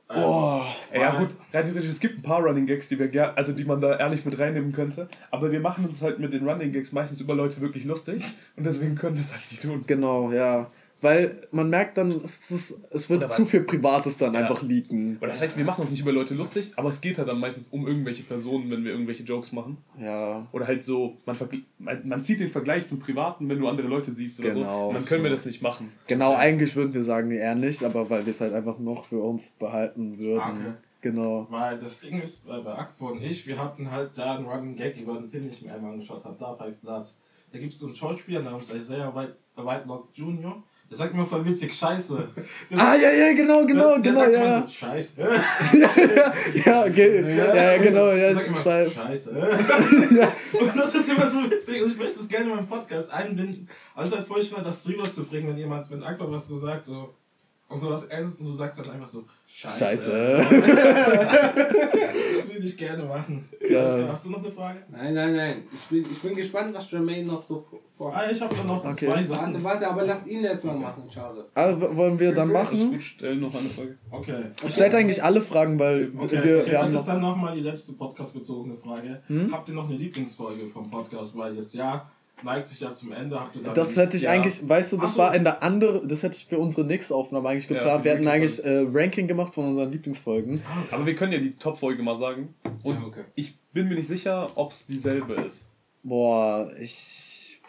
[SPEAKER 2] Ähm,
[SPEAKER 1] Boah.
[SPEAKER 4] Ey, ja gut, rein theoretisch, es gibt ein paar Running Gags, die wir ger also die man da ehrlich mit reinnehmen könnte. Aber wir machen uns halt mit den Running Gags meistens über Leute wirklich lustig und deswegen können wir es halt nicht tun.
[SPEAKER 1] Genau, ja. Weil man merkt dann, es, ist, es wird zu viel Privates dann
[SPEAKER 4] Ja.
[SPEAKER 1] einfach leaken.
[SPEAKER 4] Oder das heißt, wir machen uns nicht über Leute lustig, aber es geht halt dann meistens um irgendwelche Personen, wenn wir irgendwelche Jokes machen.
[SPEAKER 1] Ja.
[SPEAKER 4] Oder halt so, man, vergl- man, zieht den Vergleich zum Privaten, wenn du andere Leute siehst oder
[SPEAKER 1] Genau.
[SPEAKER 4] so. Und dann können wir das nicht machen.
[SPEAKER 1] Genau, eigentlich würden wir sagen, eher nicht, aber weil wir es halt einfach noch für uns behalten würden.
[SPEAKER 2] Ah, Okay.
[SPEAKER 1] Genau.
[SPEAKER 2] Weil das Ding ist, bei, bei Akpo und ich, wir hatten halt da einen Running Gag über einen Film, den ich mir einmal angeschaut habe, da Five Bloods. Da gibt es so einen Schauspieler namens Isaiah White, Whitelock Jr., der sagt immer voll witzig Scheiße. Der
[SPEAKER 1] Ah, ja, ja, genau, genau,
[SPEAKER 2] der, der
[SPEAKER 1] genau,
[SPEAKER 2] sagt
[SPEAKER 1] ja.
[SPEAKER 2] so, Scheiße.
[SPEAKER 1] Ja, okay. Ja, ja, genau, ja, ich
[SPEAKER 2] immer,
[SPEAKER 1] weiß.
[SPEAKER 2] Scheiße. Und das ist immer so witzig und ich möchte das gerne in meinem Podcast einbinden. Aber es ist halt furchtbar, das drüber zu bringen, wenn jemand, wenn Akbar was so sagt, so, und so was Ernstes und du sagst halt einfach so, Scheiße.
[SPEAKER 1] Scheiße.
[SPEAKER 2] Das würde ich gerne machen.
[SPEAKER 1] Ja.
[SPEAKER 2] Hast du noch eine Frage?
[SPEAKER 3] Nein, nein, nein. Ich bin, ich bin gespannt, was Jermaine noch so vor.
[SPEAKER 2] Ah, ich habe da noch
[SPEAKER 1] Okay.
[SPEAKER 2] zwei
[SPEAKER 3] Warte,
[SPEAKER 2] Sachen.
[SPEAKER 3] warte, aber lass ihn erst mal machen, schade.
[SPEAKER 1] Also, wollen wir dann
[SPEAKER 4] Alles
[SPEAKER 1] machen?
[SPEAKER 4] gut, stell noch eine Frage.
[SPEAKER 2] Okay.
[SPEAKER 1] Stellt eigentlich alle Fragen, weil
[SPEAKER 2] Okay,
[SPEAKER 1] wir,
[SPEAKER 2] okay,
[SPEAKER 1] wir
[SPEAKER 2] das
[SPEAKER 1] haben
[SPEAKER 2] ist
[SPEAKER 1] noch.
[SPEAKER 2] dann nochmal die letzte podcast-bezogene Frage.
[SPEAKER 1] Hm?
[SPEAKER 2] Habt ihr noch eine Lieblingsfolge vom Podcast? Weil das Jahr neigt sich ja zum Ende. Habt ihr da
[SPEAKER 1] Das hätte ich
[SPEAKER 4] Ja.
[SPEAKER 1] eigentlich, weißt du, das
[SPEAKER 2] so.
[SPEAKER 1] war in der andere, das hätte ich für unsere nächste Aufnahme eigentlich
[SPEAKER 4] Ja,
[SPEAKER 1] geplant.
[SPEAKER 4] für
[SPEAKER 1] wir
[SPEAKER 4] die
[SPEAKER 1] hätten eigentlich äh, Ranking gemacht von unseren Lieblingsfolgen.
[SPEAKER 4] Aber wir können ja die Top-Folge mal sagen. Und
[SPEAKER 3] Ja, okay.
[SPEAKER 4] ich bin mir nicht sicher, ob es dieselbe ist.
[SPEAKER 1] Boah, ich.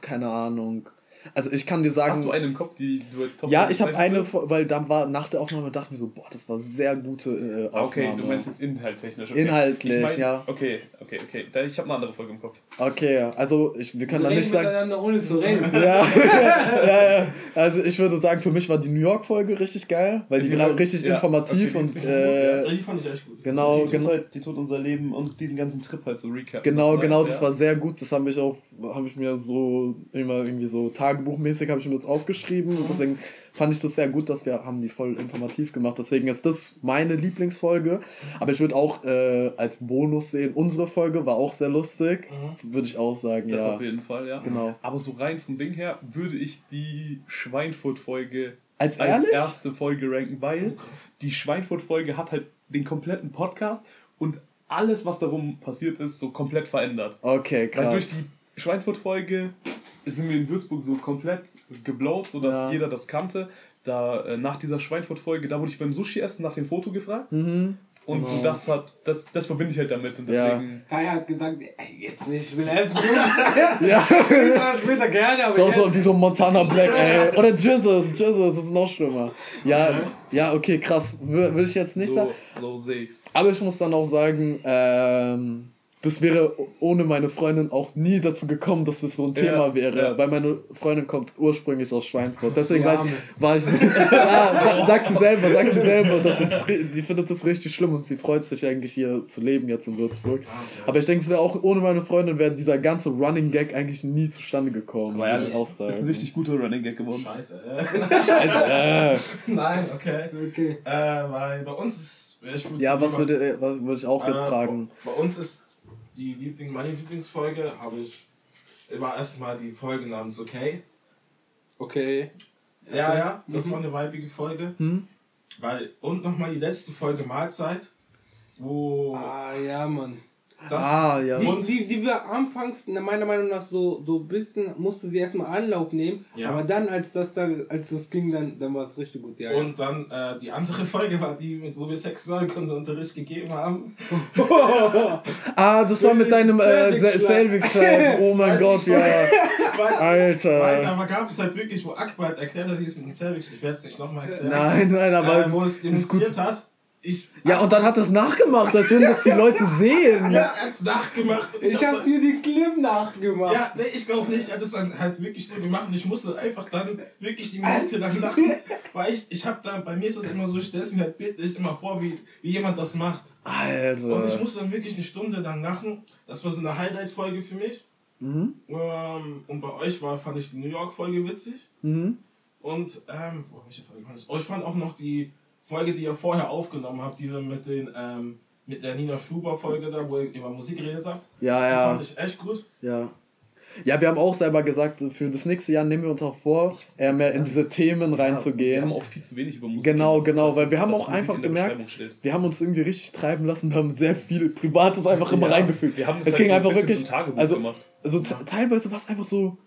[SPEAKER 1] Keine Ahnung. Also ich kann dir sagen.
[SPEAKER 4] Hast du eine im Kopf, die du als Top
[SPEAKER 1] Ja, ich habe eine, weil dann war nach der Aufnahme dachte ich mir so, boah, das war sehr gute äh, Aufnahme.
[SPEAKER 4] Ah, Okay, du meinst jetzt inhalttechnisch. Okay.
[SPEAKER 1] Inhaltlich,
[SPEAKER 4] ich mein,
[SPEAKER 1] ja.
[SPEAKER 4] Okay, okay, okay. Da, ich habe eine andere Folge im Kopf.
[SPEAKER 1] Okay, also ich, wir können da nicht sagen.
[SPEAKER 3] miteinander, ohne zu reden.
[SPEAKER 1] Ja, ja, ja, also ich würde sagen, für mich war die New York-Folge richtig geil, weil die war richtig
[SPEAKER 4] ja,
[SPEAKER 1] informativ
[SPEAKER 4] okay,
[SPEAKER 1] und
[SPEAKER 4] richtig
[SPEAKER 1] äh,
[SPEAKER 2] Ja, die fand ich echt gut.
[SPEAKER 1] genau,
[SPEAKER 4] die, tut
[SPEAKER 1] genau.
[SPEAKER 4] halt, die tut unser Leben und diesen ganzen Trip halt so recap.
[SPEAKER 1] Genau, genau,
[SPEAKER 4] nice,
[SPEAKER 1] das
[SPEAKER 4] ja.
[SPEAKER 1] war sehr gut. Das habe ich auch, habe ich mir so immer irgendwie so Tagebuchmäßig habe ich mir das aufgeschrieben und deswegen fand ich das sehr gut, dass wir haben die voll informativ gemacht. Deswegen ist das meine Lieblingsfolge. Aber ich würde auch äh, als Bonus sehen, unsere Folge war auch sehr lustig, würde ich auch sagen.
[SPEAKER 4] Das
[SPEAKER 1] ja,
[SPEAKER 4] auf jeden Fall, ja.
[SPEAKER 1] Genau.
[SPEAKER 4] Aber so rein vom Ding her würde ich die Schweinfurt-Folge
[SPEAKER 1] Als
[SPEAKER 4] als erste Folge ranken, weil die Schweinfurt-Folge hat halt den kompletten Podcast und alles, was darum passiert ist, so komplett verändert.
[SPEAKER 1] Okay,
[SPEAKER 4] Weil durch
[SPEAKER 1] krass.
[SPEAKER 4] die Schweinfurt-Folge sind wir in Würzburg so komplett geblowt, sodass
[SPEAKER 1] Ja.
[SPEAKER 4] jeder das kannte. Da äh, nach dieser Schweinfurt-Folge, da wurde ich beim Sushi-Essen nach dem Foto gefragt.
[SPEAKER 1] Mhm.
[SPEAKER 4] Und
[SPEAKER 1] Genau.
[SPEAKER 4] das hat, das, das verbinde ich halt damit. Und
[SPEAKER 1] Ja.
[SPEAKER 4] deswegen.
[SPEAKER 3] Kai hat gesagt, ey, jetzt nicht, ich will essen.
[SPEAKER 1] Ja,
[SPEAKER 3] Später gerne, aber
[SPEAKER 1] so,
[SPEAKER 3] jetzt.
[SPEAKER 1] so wie so Montana Black, ey. Oder Jesus, Jesus, das ist noch schlimmer. Ja, ja, okay, krass. Will, will ich jetzt nicht sagen.
[SPEAKER 4] So, so sehe ich's.
[SPEAKER 1] Aber ich muss dann auch sagen, ähm, das wäre ohne meine Freundin auch nie dazu gekommen, dass das so ein
[SPEAKER 4] Ja,
[SPEAKER 1] Thema wäre.
[SPEAKER 4] ja.
[SPEAKER 1] Weil meine Freundin kommt ursprünglich aus Schweinfurt. Deswegen
[SPEAKER 3] Ja,
[SPEAKER 1] war ich, war ich ja, sa- sagt sie selber, sagt sie selber, dass es, die findet das richtig schlimm und sie freut sich eigentlich hier zu leben jetzt in Würzburg. Aber ich denke, es wäre auch ohne meine Freundin wäre dieser ganze Running Gag eigentlich nie zustande gekommen.
[SPEAKER 4] Aber ja,
[SPEAKER 1] ich auch
[SPEAKER 4] ist
[SPEAKER 1] sagen.
[SPEAKER 4] ein richtig guter Running Gag geworden.
[SPEAKER 2] Scheiße. Äh.
[SPEAKER 1] Scheiße, äh.
[SPEAKER 2] Nein, okay.
[SPEAKER 3] Okay.
[SPEAKER 2] Äh, weil bei uns ist.
[SPEAKER 1] Ja, was würde, äh, was würde ich auch jetzt
[SPEAKER 2] Äh,
[SPEAKER 1] fragen?
[SPEAKER 2] Bei uns ist die Liebling, meine Lieblingsfolge, habe ich immer erstmal die Folge namens Okay.
[SPEAKER 3] Okay.
[SPEAKER 2] Ja, ja, das
[SPEAKER 3] Mhm.
[SPEAKER 2] war eine weibige Folge.
[SPEAKER 1] Hm?
[SPEAKER 2] Weil, und nochmal die letzte Folge Mahlzeit, wo
[SPEAKER 3] Ah, ja, Mann.
[SPEAKER 2] Das.
[SPEAKER 1] Ah, ja.
[SPEAKER 3] Die,
[SPEAKER 2] Und-
[SPEAKER 3] die, die wir anfangs, meiner Meinung nach, so so ein bisschen, musste sie erstmal Anlauf nehmen.
[SPEAKER 2] Ja.
[SPEAKER 3] Aber dann, als das da, als das ging, dann, dann war es richtig gut, ja.
[SPEAKER 2] Und dann äh, die andere Folge war die, mit, wo wir Sexualkundeunterricht gegeben haben.
[SPEAKER 1] Ah, das war mit deinem äh.
[SPEAKER 3] Selvig-Schlag.
[SPEAKER 1] Oh mein Gott, ja.
[SPEAKER 2] Weil,
[SPEAKER 1] Alter.
[SPEAKER 2] Weil, aber gab es halt wirklich, wo Akbar erklärt hat, wie es mit dem Cervix, ich werde es nicht nochmal erklären.
[SPEAKER 1] Nein, nein, aber
[SPEAKER 2] äh, wo es
[SPEAKER 1] ist gut.
[SPEAKER 2] demonstriert hat. Ich,
[SPEAKER 1] Ja, und dann hat es nachgemacht, als würden das die Leute sehen.
[SPEAKER 2] Ja, er hat es nachgemacht.
[SPEAKER 3] Ich
[SPEAKER 2] hab's
[SPEAKER 3] hab's dir die Clip nachgemacht.
[SPEAKER 2] Ja, nee, ich glaube nicht. Er hat es dann halt wirklich so gemacht und ich musste einfach dann wirklich die Minute lang lachen. Weil ich, ich hab da, bei mir ist das immer so, ich stelle es mir halt bildlich immer vor, wie, wie jemand das macht. Und ich
[SPEAKER 1] Alter.
[SPEAKER 2] musste dann wirklich eine Stunde lang lachen. Das war so eine Highlight-Folge für mich.
[SPEAKER 1] Mhm.
[SPEAKER 2] Ähm, und bei euch war, fand ich die New York-Folge witzig.
[SPEAKER 1] Mhm.
[SPEAKER 2] Und, ähm, boah, welche Folge fand ich? Oh, ich fand auch noch die Folge, die ihr vorher aufgenommen habt, diese mit den, ähm, mit der Nina Schuber-Folge da, wo ihr über Musik geredet habt.
[SPEAKER 1] Ja, ja,
[SPEAKER 2] fand ich echt gut.
[SPEAKER 1] ja. Ja, wir haben auch selber gesagt, für das nächste Jahr nehmen wir uns auch vor, eher mehr in diese Themen
[SPEAKER 4] Wir haben
[SPEAKER 1] reinzugehen.
[SPEAKER 4] auch viel zu wenig über Musik
[SPEAKER 1] Genau,
[SPEAKER 4] gemacht,
[SPEAKER 1] genau, weil wir haben auch
[SPEAKER 4] Musik
[SPEAKER 1] einfach gemerkt. Wir haben uns irgendwie richtig treiben lassen, wir haben sehr viel Privates einfach immer
[SPEAKER 4] Ja,
[SPEAKER 1] reingefügt.
[SPEAKER 4] Wir haben das
[SPEAKER 1] es
[SPEAKER 4] halt
[SPEAKER 1] ging
[SPEAKER 4] so ein
[SPEAKER 1] einfach
[SPEAKER 4] bisschen
[SPEAKER 1] wirklich.
[SPEAKER 4] zum Tagebuch
[SPEAKER 1] Also,
[SPEAKER 4] gemacht.
[SPEAKER 1] also te- teilweise war es einfach so,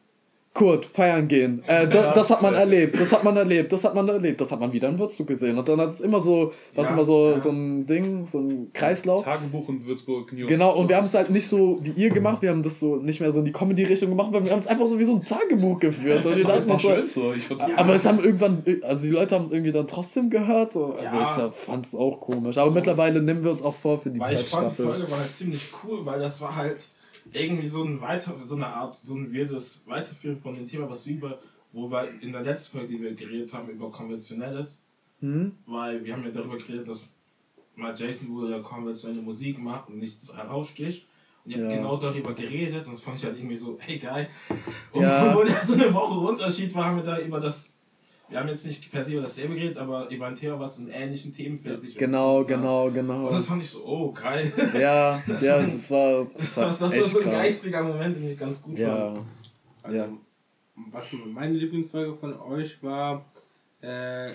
[SPEAKER 1] Kurt, feiern gehen. Äh, da, das hat man erlebt, das hat man erlebt, das hat man erlebt, das hat man wieder in Würzburg gesehen. Und dann hat es immer so, was
[SPEAKER 2] Ja,
[SPEAKER 1] immer so,
[SPEAKER 2] ja.
[SPEAKER 1] so ein Ding, so ein Kreislauf.
[SPEAKER 4] Tagebuch und Würzburg News.
[SPEAKER 1] Genau, und wir haben es halt nicht so wie ihr gemacht, wir haben das so nicht mehr so in die Comedy-Richtung gemacht, sondern wir haben es einfach so wie so ein Tagebuch geführt. Und
[SPEAKER 4] das war
[SPEAKER 1] so,
[SPEAKER 4] schön so. Ich fand's
[SPEAKER 1] aber es haben irgendwann, also die Leute haben es irgendwie dann trotzdem gehört. So. Also
[SPEAKER 2] Ja.
[SPEAKER 1] ich fand es auch komisch. Aber mittlerweile nehmen wir uns auch vor für die
[SPEAKER 2] Weil ich fand, die. Folge war halt ziemlich cool, weil das war halt irgendwie so ein weiter, so eine Art, so ein weirdes Weiterführen von dem Thema, was wir über, wo wir in der letzten Folge, die wir geredet haben, über Konventionelles,
[SPEAKER 1] Hm?
[SPEAKER 2] weil wir haben ja darüber geredet, dass mal Jason Ruler ja konventionelle Musik macht und nichts heraussticht. Und ihr habt
[SPEAKER 1] Ja.
[SPEAKER 2] genau darüber geredet und das fand ich halt irgendwie so, hey geil. Und
[SPEAKER 1] Ja.
[SPEAKER 2] wo da so eine Woche Unterschied war, haben wir da über das, wir haben jetzt nicht per se über dasselbe geredet, aber über ein Thema, was in ähnlichen Themenfeld sich
[SPEAKER 1] Genau, genau,
[SPEAKER 2] Und
[SPEAKER 1] genau.
[SPEAKER 2] das fand ich so, oh geil.
[SPEAKER 1] Ja, ja, das war, das war
[SPEAKER 2] Das, das war so ein
[SPEAKER 1] krass.
[SPEAKER 2] geistiger Moment, den ich ganz gut
[SPEAKER 1] Ja,
[SPEAKER 2] fand.
[SPEAKER 3] Also,
[SPEAKER 1] Ja.
[SPEAKER 3] was meine Lieblingsfolge von euch war, äh,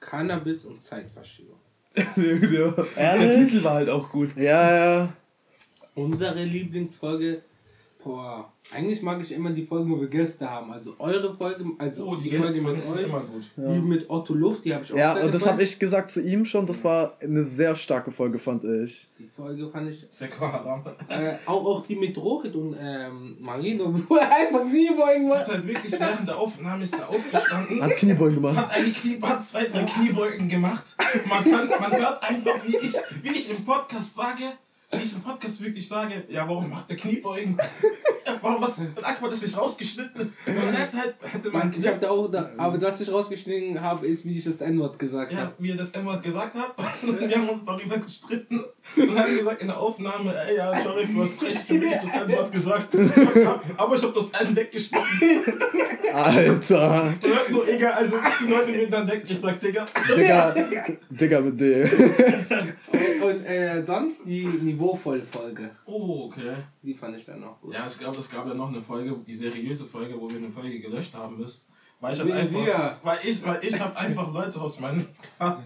[SPEAKER 3] Cannabis und Zeitverschiebung.
[SPEAKER 4] der, der? Titel war halt auch gut.
[SPEAKER 1] ja, ja.
[SPEAKER 3] Unsere Lieblingsfolge Boah, eigentlich mag ich immer die Folgen, wo wir Gäste haben. Also eure Folge, also
[SPEAKER 2] Oh, die
[SPEAKER 3] die,
[SPEAKER 2] Gäste
[SPEAKER 3] Folge mit euch.
[SPEAKER 2] immer gut.
[SPEAKER 3] Die mit Otto Luft, die habe ich auch
[SPEAKER 1] Ja,
[SPEAKER 3] sehr
[SPEAKER 1] und das habe ich gesagt zu ihm schon. Das war eine sehr starke Folge, fand ich.
[SPEAKER 3] Die Folge fand ich.
[SPEAKER 2] Seko Haram.
[SPEAKER 3] Äh, auch, auch die mit Rohit und ähm, Marino, wo er einfach Kniebeugen
[SPEAKER 2] Hat
[SPEAKER 3] macht.
[SPEAKER 2] halt wirklich während der Aufnahme ist er aufgestanden.
[SPEAKER 1] Hat Kniebeugen gemacht.
[SPEAKER 2] Hat, eine Knie, hat zwei, drei Kniebeugen gemacht. Man, kann, man hört einfach, wie ich, wie ich im Podcast sage, wie ich im Podcast wirklich sage, ja, warum macht der Kniebeugen? Ja, warum, was, hat Akbar das nicht rausgeschnitten? Man hätte halt, hätte man,
[SPEAKER 3] ich habe da auch, da, aber was ich rausgeschnitten habe, ist, wie ich das N-Wort gesagt
[SPEAKER 2] ja,
[SPEAKER 3] habe.
[SPEAKER 2] wie er das M-Wort gesagt hat. Und wir haben uns darüber gestritten und haben gesagt in der Aufnahme, ey, ja, sorry, du hast recht, für mich das M-Wort gesagt. Aber ich habe das N weggeschnitten.
[SPEAKER 1] Alter.
[SPEAKER 2] Und nur egal, also die Leute werden dann weg. Ich sag, Digga,
[SPEAKER 1] Digga, Digga mit D.
[SPEAKER 3] Und äh, sonst die niveauvolle Folge.
[SPEAKER 2] Oh, okay.
[SPEAKER 3] Die fand ich dann noch gut.
[SPEAKER 2] Ja, ich glaube, es gab ja noch eine Folge, die seriöse Folge, wo wir eine Folge gelöscht haben müssen. Weil ich hab
[SPEAKER 3] Wegen
[SPEAKER 2] einfach,
[SPEAKER 3] dir.
[SPEAKER 2] weil ich, weil ich habe einfach Leute aus meinem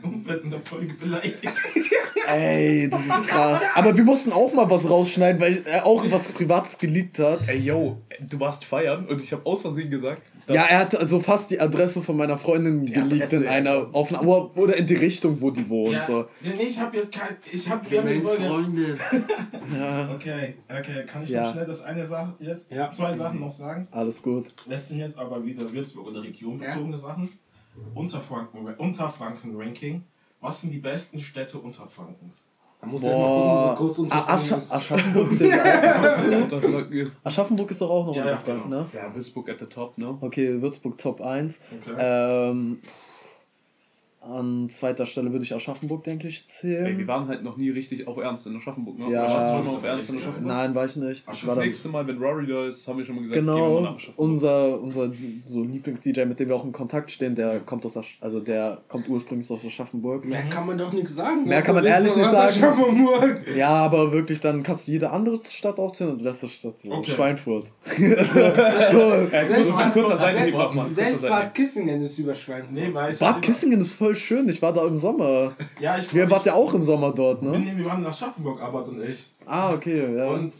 [SPEAKER 2] Umfeld in der Folge beleidigt.
[SPEAKER 1] Ey, das ist krass. Aber wir mussten auch mal was rausschneiden, weil er auch was Privates geleakt hat.
[SPEAKER 4] Ey, yo, du warst feiern und ich habe aus Versehen gesagt, dass
[SPEAKER 1] Ja, er hat also fast die Adresse von meiner Freundin geleakt in einer Aufnahme oder- oder in die Richtung, wo die wohnt.
[SPEAKER 2] Ja,
[SPEAKER 1] So.
[SPEAKER 2] nee, ich habe jetzt kein, ich habe, wir haben.
[SPEAKER 3] Freunde.
[SPEAKER 1] Ja,
[SPEAKER 2] Okay, okay, kann ich
[SPEAKER 1] Ja.
[SPEAKER 2] noch schnell das eine Sache jetzt,
[SPEAKER 3] Ja.
[SPEAKER 2] zwei Sachen noch sagen?
[SPEAKER 1] alles gut.
[SPEAKER 2] Das sind jetzt aber wieder Würzburg oder Region bezogene Sachen. Unterfranken, Unterfranken-Ranking. Was sind die besten Städte Unterfrankens?
[SPEAKER 3] Da muss gucken, wo
[SPEAKER 1] Boah,
[SPEAKER 3] groß
[SPEAKER 1] A-
[SPEAKER 3] unter
[SPEAKER 1] Ascha Aschaffenburg zählt.
[SPEAKER 4] Unterfranken ist.
[SPEAKER 1] Aschaffenburg ist doch auch noch
[SPEAKER 2] Ja,
[SPEAKER 1] unter
[SPEAKER 2] ja,
[SPEAKER 1] Franken,
[SPEAKER 2] genau.
[SPEAKER 1] ne?
[SPEAKER 4] Ja, Würzburg at the top, ne?
[SPEAKER 1] Okay, Würzburg Top 1.
[SPEAKER 2] Okay.
[SPEAKER 1] Ähm, an zweiter Stelle würde ich Aschaffenburg, denke ich,
[SPEAKER 4] Ey, wir
[SPEAKER 1] zählen.
[SPEAKER 4] waren halt noch nie richtig auf Ernst in Aschaffenburg, ne?
[SPEAKER 1] Ja.
[SPEAKER 4] Warst du schon mal auf Ernst in. Aschaffenburg?
[SPEAKER 1] Nein, war ich nicht.
[SPEAKER 2] Ach,
[SPEAKER 1] Ich
[SPEAKER 2] das
[SPEAKER 4] nächste Mal, wenn Rory da ist, haben wir schon mal gesagt, gehen wir mal
[SPEAKER 1] genau,
[SPEAKER 4] nach Aschaffenburg.
[SPEAKER 1] unser, unser so Lieblings-DJ, mit dem wir auch in Kontakt stehen, der kommt aus, Asch also der kommt ursprünglich aus Aschaffenburg.
[SPEAKER 3] Mehr kann man doch nichts sagen.
[SPEAKER 1] Mehr kann man ehrlich
[SPEAKER 3] ich
[SPEAKER 1] nicht sagen.
[SPEAKER 3] Aschaffenburg?
[SPEAKER 1] Ja, aber wirklich, dann kannst du jede andere Stadt aufzählen und letzte Stadt so.
[SPEAKER 2] Okay.
[SPEAKER 1] Schweinfurt. so, so.
[SPEAKER 4] Äh, kurzer Seitenhieb nochmal.
[SPEAKER 3] Selbst Bad. Kissingen ist überschwemmt.
[SPEAKER 2] Nee, weil ich.
[SPEAKER 1] Bad Kissingen ist voll schön. Ich war da im Sommer.
[SPEAKER 2] Ja, ich
[SPEAKER 1] Wir wart ja auch im Sommer dort, ne?
[SPEAKER 2] Nee, wir waren nach Aschaffenburg, Abbott und ich.
[SPEAKER 1] Ah, okay, ja.
[SPEAKER 2] Und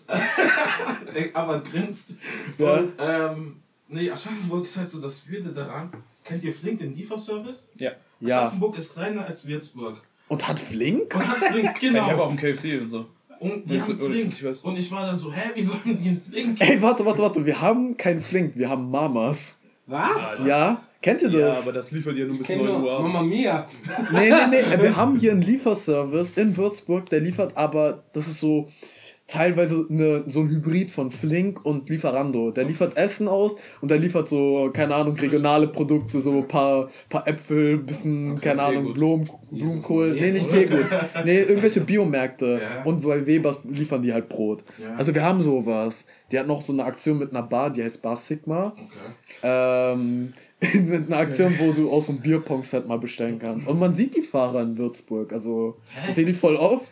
[SPEAKER 2] Abbott grinst.
[SPEAKER 1] Ja.
[SPEAKER 2] Und ähm, nee, Aschaffenburg ist halt so das Würde daran. Kennt ihr Flink, den Lieferservice?
[SPEAKER 4] Ja.
[SPEAKER 1] Ja.
[SPEAKER 2] Aschaffenburg ist kleiner als Würzburg.
[SPEAKER 1] Und hat Flink?
[SPEAKER 2] Und hat Flink,
[SPEAKER 4] Ich habe
[SPEAKER 2] genau.
[SPEAKER 4] auch einen KFC und so.
[SPEAKER 2] Und die haben Flink.
[SPEAKER 4] ich weiß.
[SPEAKER 2] Und ich war da so, hä, wie sollen sie einen Flink?
[SPEAKER 1] Ey, warte, warte, warte. Wir haben kein Flink, wir haben Mamas.
[SPEAKER 3] Was?
[SPEAKER 1] Ja? Kennt ihr
[SPEAKER 4] Ja,
[SPEAKER 1] das?
[SPEAKER 4] aber das liefert ja nur bis
[SPEAKER 3] Ich
[SPEAKER 4] 9
[SPEAKER 3] kenne
[SPEAKER 4] Uhr
[SPEAKER 3] Mama. Mia.
[SPEAKER 1] Nee, nee, nee. Wir haben hier einen Lieferservice in Würzburg, der liefert aber, das ist so teilweise eine, so ein Hybrid von Flink und Lieferando. Der liefert Essen aus und der liefert so, keine Ahnung, regionale Produkte, so ein paar, paar Äpfel, bisschen, keine Ahnung. Blumen, Blumenkohl. Nee, nicht Teegut. Nee, irgendwelche Biomärkte.
[SPEAKER 2] Ja.
[SPEAKER 1] Und bei Webers liefern die halt Brot.
[SPEAKER 2] Ja.
[SPEAKER 1] Also wir haben sowas. Die hat noch so eine Aktion mit einer Bar, die heißt Bar Sigma.
[SPEAKER 2] Okay.
[SPEAKER 1] Ähm, mit einer Aktion, wo du aus so einem Bierpong-Set mal bestellen kannst. Und man sieht die Fahrer in Würzburg. Also, ich sehe die voll oft.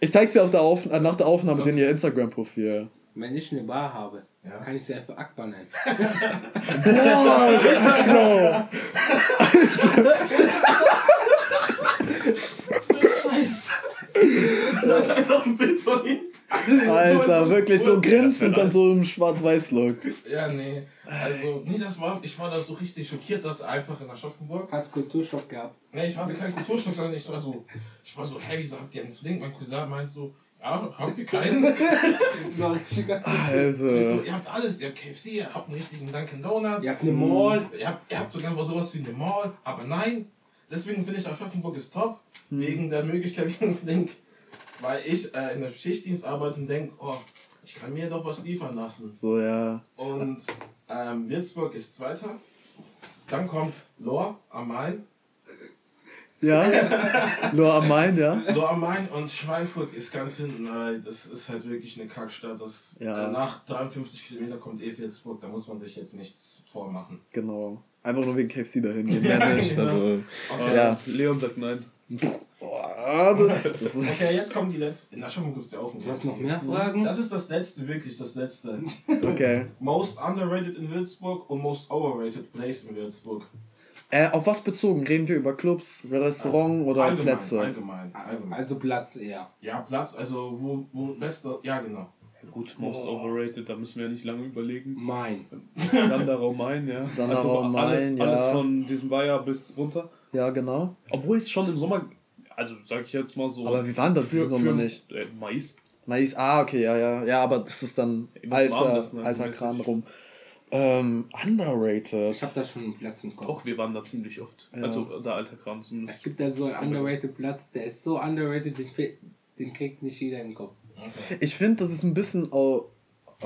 [SPEAKER 1] Ich zeig's dir auf der Auf äh, nach der Aufnahme in ihr Instagram-Profil.
[SPEAKER 3] Wenn ich eine Bar habe,
[SPEAKER 2] Ja.
[SPEAKER 3] kann ich sie einfach Akbar nennen.
[SPEAKER 1] Boah, richtig schlau.
[SPEAKER 2] Scheiße. Da ist einfach ein Bild von ihm.
[SPEAKER 1] Alter, wirklich so grinst
[SPEAKER 4] wär
[SPEAKER 1] und dann
[SPEAKER 4] nice.
[SPEAKER 1] so im Schwarz-Weiß-Look.
[SPEAKER 2] Ja, nee. Also, nee, das war, ich war da so richtig schockiert, dass einfach in Aschaffenburg.
[SPEAKER 3] Hast Kulturschock gehabt.
[SPEAKER 2] Nee, ich hatte keinen Kulturschock, sondern ich war so, ich war so, hey, wieso habt ihr einen Flink? Mein Cousin meint so, ja, habt ihr keinen?
[SPEAKER 1] Also,
[SPEAKER 2] Ich so, ihr habt alles, ihr habt KFC, ihr habt einen richtigen Dunkin' Donuts.
[SPEAKER 3] Ihr habt eine Mall.
[SPEAKER 2] Ihr habt, ihr habt sogar sowas wie eine Mall, aber nein. Deswegen finde ich Aschaffenburg ist top, wegen der Möglichkeit wegen Flink. Weil ich äh, in der Schichtdienst arbeite und denke, oh, ich kann mir doch was liefern lassen.
[SPEAKER 1] so, ja.
[SPEAKER 2] Und ähm, Würzburg ist Zweiter. Dann kommt Lohr am Main.
[SPEAKER 1] Ja? Nur am Main, ja?
[SPEAKER 2] Lohr am Main und Schweinfurt ist ganz hinten. Weil das ist halt wirklich eine Kackstadt. Das,
[SPEAKER 1] Ja.
[SPEAKER 2] äh, nach 53 Kilometer kommt eh Würzburg. Da muss man sich jetzt nichts vormachen.
[SPEAKER 1] Genau. Einfach nur wegen KFC dahin gehen,
[SPEAKER 2] Ja,
[SPEAKER 1] nicht.
[SPEAKER 2] genau.
[SPEAKER 1] Also,
[SPEAKER 2] Okay.
[SPEAKER 1] ja.
[SPEAKER 4] Leon sagt nein.
[SPEAKER 1] Ist
[SPEAKER 2] Okay, jetzt kommen die letzten. In Aschaffenburg gibt es ja auch einen
[SPEAKER 3] Du hast noch mehr Fragen?
[SPEAKER 2] Das ist das letzte, wirklich das letzte.
[SPEAKER 1] okay.
[SPEAKER 2] Most underrated in Würzburg und most overrated place in Würzburg.
[SPEAKER 1] Äh, auf was bezogen? Reden wir über Clubs, Restaurant oder
[SPEAKER 2] allgemein,
[SPEAKER 1] Plätze?
[SPEAKER 2] Allgemein, allgemein.
[SPEAKER 3] Also Platz eher.
[SPEAKER 2] Ja, Platz, also wo, wo beste, ja genau.
[SPEAKER 4] Gut, most overrated, da müssen wir nicht lange überlegen.
[SPEAKER 3] Mein.
[SPEAKER 4] Sander Romain, ja.
[SPEAKER 1] Sander
[SPEAKER 4] also
[SPEAKER 1] Romain,
[SPEAKER 4] alles, alles
[SPEAKER 1] ja.
[SPEAKER 4] von diesem Weiher bis runter.
[SPEAKER 1] Ja, genau.
[SPEAKER 4] Obwohl es schon im Sommer, also sag ich jetzt mal so.
[SPEAKER 1] Aber wir waren da
[SPEAKER 4] für,
[SPEAKER 1] noch
[SPEAKER 4] für
[SPEAKER 1] nicht.
[SPEAKER 4] Äh, Mais.
[SPEAKER 1] Mais, ah, okay, ja, ja. Ja, aber das ist dann
[SPEAKER 4] Eben warm
[SPEAKER 1] alter,
[SPEAKER 4] das, ne,
[SPEAKER 1] alter. Kran rum. Ähm, underrated.
[SPEAKER 3] Ich hab da schon einen Platz im Kopf.
[SPEAKER 4] Auch wir waren da ziemlich oft.
[SPEAKER 1] Ja.
[SPEAKER 4] Also der alter Kram zumindest.
[SPEAKER 3] Es gibt da so einen underrated Platz, der ist so underrated, den, den kriegt nicht jeder im Kopf.
[SPEAKER 1] Ich finde, das ist ein bisschen auch.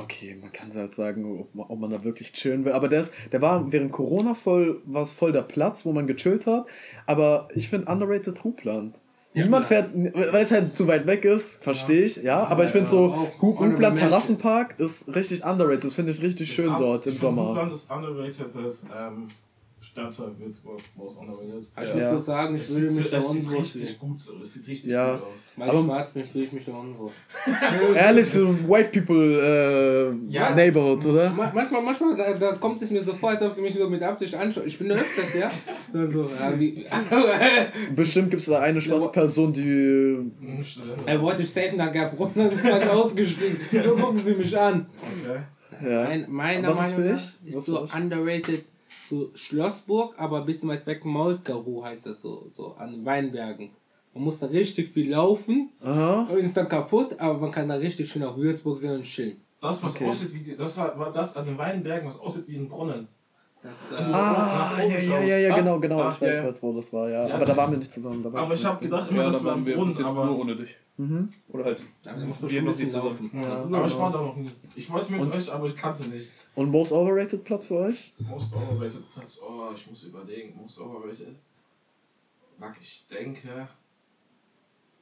[SPEAKER 1] Okay, man kann jetzt sagen, ob man, ob man da wirklich chillen will. Aber der, ist, der war während Corona voll, war es voll der Platz, wo man gechillt hat. Aber ich finde underrated Hubland. Niemand fährt, weil es halt zu weit weg ist, verstehe ich, ja. Aber ich finde so,
[SPEAKER 3] honorable
[SPEAKER 1] Hubland. Terrassenpark ist richtig underrated. Das finde ich richtig schön dort im Sommer.
[SPEAKER 2] Land ist underrated als ähm, Stadtteil Würzburg, most underrated.
[SPEAKER 3] Aber ich
[SPEAKER 1] Ja.
[SPEAKER 3] muss so sagen, ich würde
[SPEAKER 2] sieht,
[SPEAKER 3] mich da
[SPEAKER 2] es sieht
[SPEAKER 3] unwohl
[SPEAKER 2] richtig gut so, es sieht richtig
[SPEAKER 1] Ja.
[SPEAKER 2] gut aus.
[SPEAKER 3] Weil
[SPEAKER 1] Aber-
[SPEAKER 3] ich schwarz bin, fühle ich mich da unwohl.
[SPEAKER 1] Ehrlich, so White People äh,
[SPEAKER 2] Ja.
[SPEAKER 1] Neighborhood, oder?
[SPEAKER 3] Ma- Manchmal, manchmal, da, da kommt es mir so vor, als ob sie mich so mit Absicht anschauen. Ich bin da öfters, ja. So, ja wie,
[SPEAKER 1] Bestimmt gibt es da eine schwarze Person, die.
[SPEAKER 3] Er wollte ich safe nach Gabrunn, dann ist falsch ausgestiegen. So gucken sie mich an.
[SPEAKER 2] Okay.
[SPEAKER 1] Ja.
[SPEAKER 3] Mein, meiner
[SPEAKER 1] Was ist
[SPEAKER 3] Meinung
[SPEAKER 1] für
[SPEAKER 3] nach
[SPEAKER 1] dich?
[SPEAKER 3] ist
[SPEAKER 1] Was
[SPEAKER 3] so underrated, so Schlossburg, aber ein bisschen weit weg, Maultgaru heißt das so, so an Weinbergen. Man muss da richtig viel laufen
[SPEAKER 1] Aha.
[SPEAKER 3] und ist dann kaputt, aber man kann da richtig schön auf Würzburg sehen und chillen.
[SPEAKER 2] Das, was
[SPEAKER 1] Okay.
[SPEAKER 2] aussieht wie die, das war, war das an den Weinbergen, was aussieht wie ein Brunnen.
[SPEAKER 3] Das,
[SPEAKER 2] Ah,
[SPEAKER 3] äh,
[SPEAKER 1] Ah, ja, ja, ja, ja,
[SPEAKER 4] Ah,
[SPEAKER 1] genau, genau.
[SPEAKER 4] ah,
[SPEAKER 1] ich weiß,
[SPEAKER 4] ja,
[SPEAKER 1] weiß, wo das war, ja.
[SPEAKER 2] Ja,
[SPEAKER 1] aber da waren wir nicht zusammen.
[SPEAKER 2] Aber ich habe
[SPEAKER 1] nicht.
[SPEAKER 2] gedacht immer,
[SPEAKER 4] Ja,
[SPEAKER 2] das
[SPEAKER 4] da
[SPEAKER 2] war
[SPEAKER 4] waren
[SPEAKER 2] ein
[SPEAKER 4] wir
[SPEAKER 2] Brunnen, aber,
[SPEAKER 4] nur ohne dich.
[SPEAKER 1] Mhm.
[SPEAKER 4] Oder halt.
[SPEAKER 3] da muss man
[SPEAKER 4] Wir
[SPEAKER 3] schon ein bisschen
[SPEAKER 4] zusammen.
[SPEAKER 3] laufen.
[SPEAKER 2] ja, aber ich war da noch nie. Ich wollte mit
[SPEAKER 1] Und-
[SPEAKER 2] euch, aber ich kannte nicht.
[SPEAKER 1] Und most overrated Platz für euch?
[SPEAKER 2] Most overrated Platz, oh, ich muss überlegen, most overrated. Mag ich denke,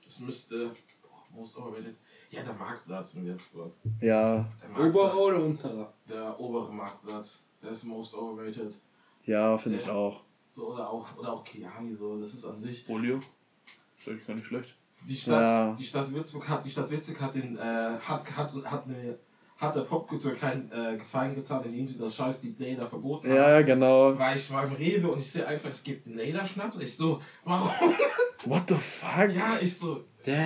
[SPEAKER 2] das müsste, boah, most overrated, ja, der Marktplatz in Würzburg.
[SPEAKER 1] Ja,
[SPEAKER 3] Oberer oder unterer?
[SPEAKER 2] der obere Marktplatz, der ist most overrated.
[SPEAKER 1] ja, finde ich auch.
[SPEAKER 2] So, oder auch, oder auch Kiani, so, das ist an sich.
[SPEAKER 4] Polio. Ist eigentlich gar nicht schlecht.
[SPEAKER 2] Die Stadt,
[SPEAKER 1] Ja.
[SPEAKER 2] die Stadt Würzburg hat, die Stadt Würzburg hat den, äh, hat, hat, hat eine, hat der Popkultur keinen äh, Gefallen getan, indem sie das scheiß die Lader verboten haben.
[SPEAKER 1] Ja, genau.
[SPEAKER 2] Weil ich war im Rewe und ich sehe einfach, es gibt einen Lader-Schnaps. Ich so, warum?
[SPEAKER 1] What the fuck?
[SPEAKER 2] Ja, ich so,
[SPEAKER 3] Dang.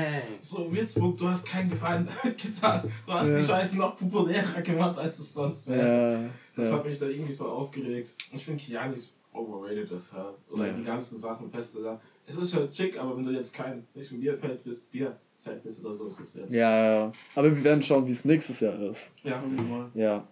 [SPEAKER 2] so Würzburg, du hast keinen Gefallen getan. Du hast
[SPEAKER 1] Ja.
[SPEAKER 2] die Scheiße noch populärer gemacht, als es sonst wäre.
[SPEAKER 1] Ja,
[SPEAKER 2] Das
[SPEAKER 1] ja.
[SPEAKER 2] hat mich da irgendwie voll aufgeregt. Ich finde Kiani ist overrated deshalb. Oder
[SPEAKER 1] Ja.
[SPEAKER 2] die ganzen Sachen feste da. Es ist halt chick, aber wenn du jetzt kein, nicht mit Bierfeld bist, Bierzeit bist oder so, ist es jetzt.
[SPEAKER 1] Ja, ja. Aber wir werden schauen, wie es nächstes Jahr ist.
[SPEAKER 2] Ja.
[SPEAKER 1] Ja.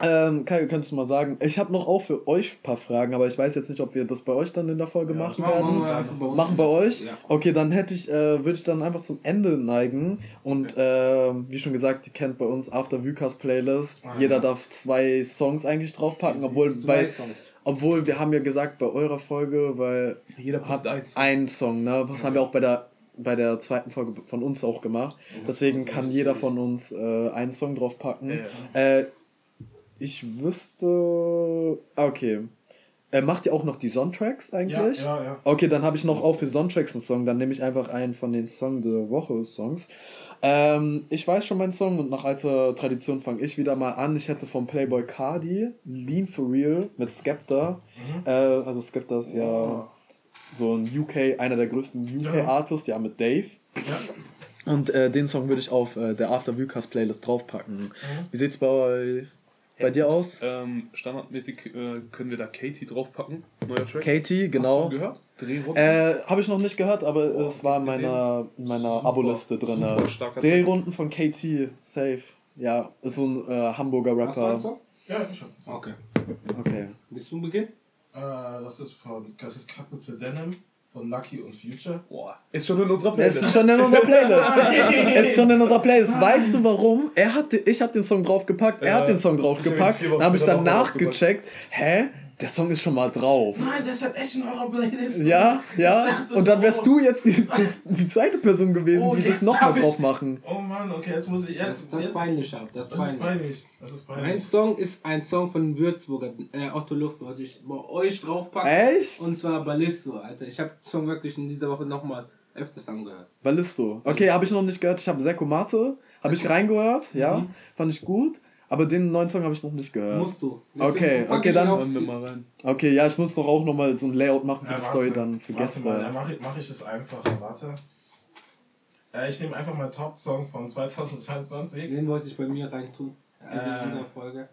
[SPEAKER 1] Ähm, Kai, kannst du mal sagen, ich habe noch auch für euch ein paar Fragen, aber ich weiß jetzt nicht, ob wir das bei euch dann in der Folge machen
[SPEAKER 3] Machen
[SPEAKER 1] werden.
[SPEAKER 3] wir einfach bei.
[SPEAKER 1] Machen bei euch?
[SPEAKER 3] Ja.
[SPEAKER 1] Okay, dann hätte ich, äh, würde ich dann einfach zum Ende neigen. Und äh, wie schon gesagt, ihr kennt bei uns After Vukas Playlist.
[SPEAKER 2] Ah,
[SPEAKER 1] Jeder
[SPEAKER 2] ja.
[SPEAKER 1] darf zwei Songs eigentlich draufpacken, obwohl bei,
[SPEAKER 3] Songs.
[SPEAKER 1] obwohl wir haben ja gesagt bei eurer Folge, weil
[SPEAKER 4] Jeder
[SPEAKER 1] hat
[SPEAKER 4] eins.
[SPEAKER 1] einen Song, ne? Das haben wir auch bei der bei der zweiten Folge von uns auch gemacht. Deswegen kann jeder von uns äh, einen Song draufpacken. Äh, ich wüsste. ah, Okay. Äh, macht ihr auch noch die Songtracks
[SPEAKER 2] Ja,
[SPEAKER 1] eigentlich?
[SPEAKER 2] ja, ja.
[SPEAKER 1] Okay, dann habe ich noch auch für Songtracks einen Song. Dann nehme ich einfach einen von den Song der Woche Songs. Ähm, ich weiß schon meinen Song und nach alter Tradition fange ich wieder mal an. Ich hätte vom Playboy Cardi Lean for Real mit Skepta. Äh, also Skepta ist ja so ein UK, einer der größten
[SPEAKER 2] Ja.
[SPEAKER 1] UK-Artists, ja, mit Dave.
[SPEAKER 2] ja.
[SPEAKER 1] Und äh, den Song würde ich auf äh, der After Vukas Playlist draufpacken. Wie sieht's bei, bei dir aus?
[SPEAKER 4] Ähm, standardmäßig äh, können wir da Katie draufpacken. Neuer Track.
[SPEAKER 1] Katie,
[SPEAKER 4] Hast
[SPEAKER 1] genau.
[SPEAKER 4] du gehört? Drehrunden.
[SPEAKER 1] Äh, habe ich noch nicht gehört, aber
[SPEAKER 4] Boah,
[SPEAKER 1] es war in meiner, in meiner Abo-Liste drin.
[SPEAKER 4] super starker
[SPEAKER 1] Drehrunden von KT, safe. Ja, ist so ein äh, Hamburger
[SPEAKER 3] Hast du
[SPEAKER 1] Rapper.
[SPEAKER 2] Ja, ich hab einen Song.
[SPEAKER 3] Okay.
[SPEAKER 1] Okay.
[SPEAKER 3] Willst du beginnen?
[SPEAKER 2] Äh, das ist von, das ist Capital Denim von Lucky und Future.
[SPEAKER 4] Boah. Ist schon in unserer
[SPEAKER 1] Es
[SPEAKER 4] Playlist.
[SPEAKER 1] ist schon in unserer Playlist. es ist schon in unserer Playlist. Weißt du warum? Er hat, ich habe den Song draufgepackt, er hat den Song draufgepackt. Dann habe ich dann nachgecheckt. Hä? Der Song ist schon mal drauf.
[SPEAKER 2] Nein, der ist halt echt in eurer Playlist.
[SPEAKER 1] Ja, ja.
[SPEAKER 2] Dachte
[SPEAKER 1] Und dann wärst du jetzt die, das, die zweite Person gewesen,
[SPEAKER 2] Oh,
[SPEAKER 1] die das nochmal drauf machen.
[SPEAKER 2] Oh Mann, okay, jetzt muss ich.
[SPEAKER 3] Das,
[SPEAKER 2] Jetzt,
[SPEAKER 3] das ist
[SPEAKER 2] jetzt,
[SPEAKER 3] peinlich, ab. Das ist
[SPEAKER 2] das ist
[SPEAKER 3] peinlich.
[SPEAKER 2] peinlich. Das ist
[SPEAKER 3] Mein
[SPEAKER 2] peinlich.
[SPEAKER 3] Song ist ein Song von Würzburger, äh, Otto Luft, wollte ich bei euch draufpacken.
[SPEAKER 1] Echt?
[SPEAKER 3] Und zwar Ballisto, Alter. Ich habe den Song wirklich in dieser Woche nochmal öfters angehört.
[SPEAKER 1] Ballisto. Okay, habe ich noch nicht gehört. Ich habe Sekko Mate. Habe ich reingehört, ja. Fand ich gut. Aber den neuen Song habe ich noch nicht gehört.
[SPEAKER 3] Musst du.
[SPEAKER 1] Okay,
[SPEAKER 3] pack
[SPEAKER 1] okay,
[SPEAKER 3] ihn
[SPEAKER 1] dann-
[SPEAKER 4] Hören wir mal rein.
[SPEAKER 1] Okay, ja, ich muss noch auch noch mal so ein Layout machen für
[SPEAKER 2] Ja,
[SPEAKER 1] die
[SPEAKER 2] warte,
[SPEAKER 1] Story dann für
[SPEAKER 2] warte
[SPEAKER 1] Gäste.
[SPEAKER 2] Mal, ja, mach, ich- mach ich es einfach. Warte. Äh, ich nehme einfach meinen Top-Song von 2022.
[SPEAKER 3] Den wollte ich bei mir reintun. Also in
[SPEAKER 2] Äh.
[SPEAKER 3] unserer Folge.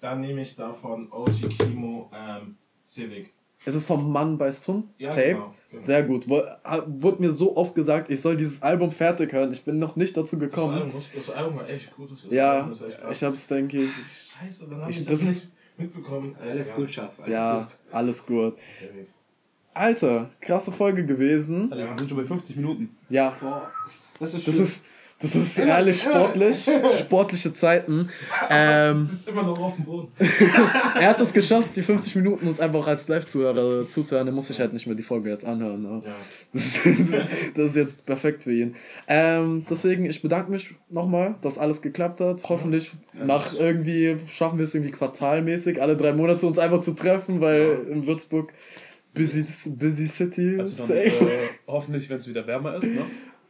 [SPEAKER 2] Dann nehme ich davon OG Kimo ähm, Civic.
[SPEAKER 1] Es ist vom Mann bei Stun
[SPEAKER 2] Ja,
[SPEAKER 1] Tape.
[SPEAKER 2] genau, genau.
[SPEAKER 1] Sehr gut. Wurde mir so oft gesagt, ich soll dieses Album fertig hören. Ich bin noch nicht dazu
[SPEAKER 2] Das
[SPEAKER 1] gekommen.
[SPEAKER 2] Album, das Album war echt gut. Das
[SPEAKER 1] Ja,
[SPEAKER 2] Album ist echt
[SPEAKER 1] ich hab's, denke ich.
[SPEAKER 2] Scheiße, dann habe
[SPEAKER 1] Ich-
[SPEAKER 2] ich,
[SPEAKER 1] das
[SPEAKER 2] das nicht mitbekommen.
[SPEAKER 3] Alles
[SPEAKER 2] ja.
[SPEAKER 3] gut, Scharf. Alles
[SPEAKER 1] Ja,
[SPEAKER 3] gut.
[SPEAKER 1] alles gut. Alter, krasse Folge gewesen.
[SPEAKER 4] Alter, wir sind schon bei 50 Minuten.
[SPEAKER 1] Ja,
[SPEAKER 3] Boah. Das ist
[SPEAKER 1] das
[SPEAKER 3] schön.
[SPEAKER 1] ist, das ist ehrlich sportlich. Sportliche Zeiten. Ähm,
[SPEAKER 2] sitzt immer noch auf dem Boden.
[SPEAKER 1] er hat es geschafft, die 50 Minuten uns einfach als Live-Zuhörer zuzuhören. Er muss sich halt nicht mehr die Folge jetzt anhören. Ne?
[SPEAKER 2] Ja.
[SPEAKER 1] Das, ist, das ist jetzt perfekt für ihn. Ähm, deswegen, ich bedanke mich nochmal, dass alles geklappt hat. Hoffentlich nach irgendwie schaffen wir es irgendwie quartalmäßig, alle drei Monate uns einfach zu treffen, weil in Würzburg busy, busy City.
[SPEAKER 4] Also dann äh, hoffentlich, wenn es wieder wärmer ist, ne?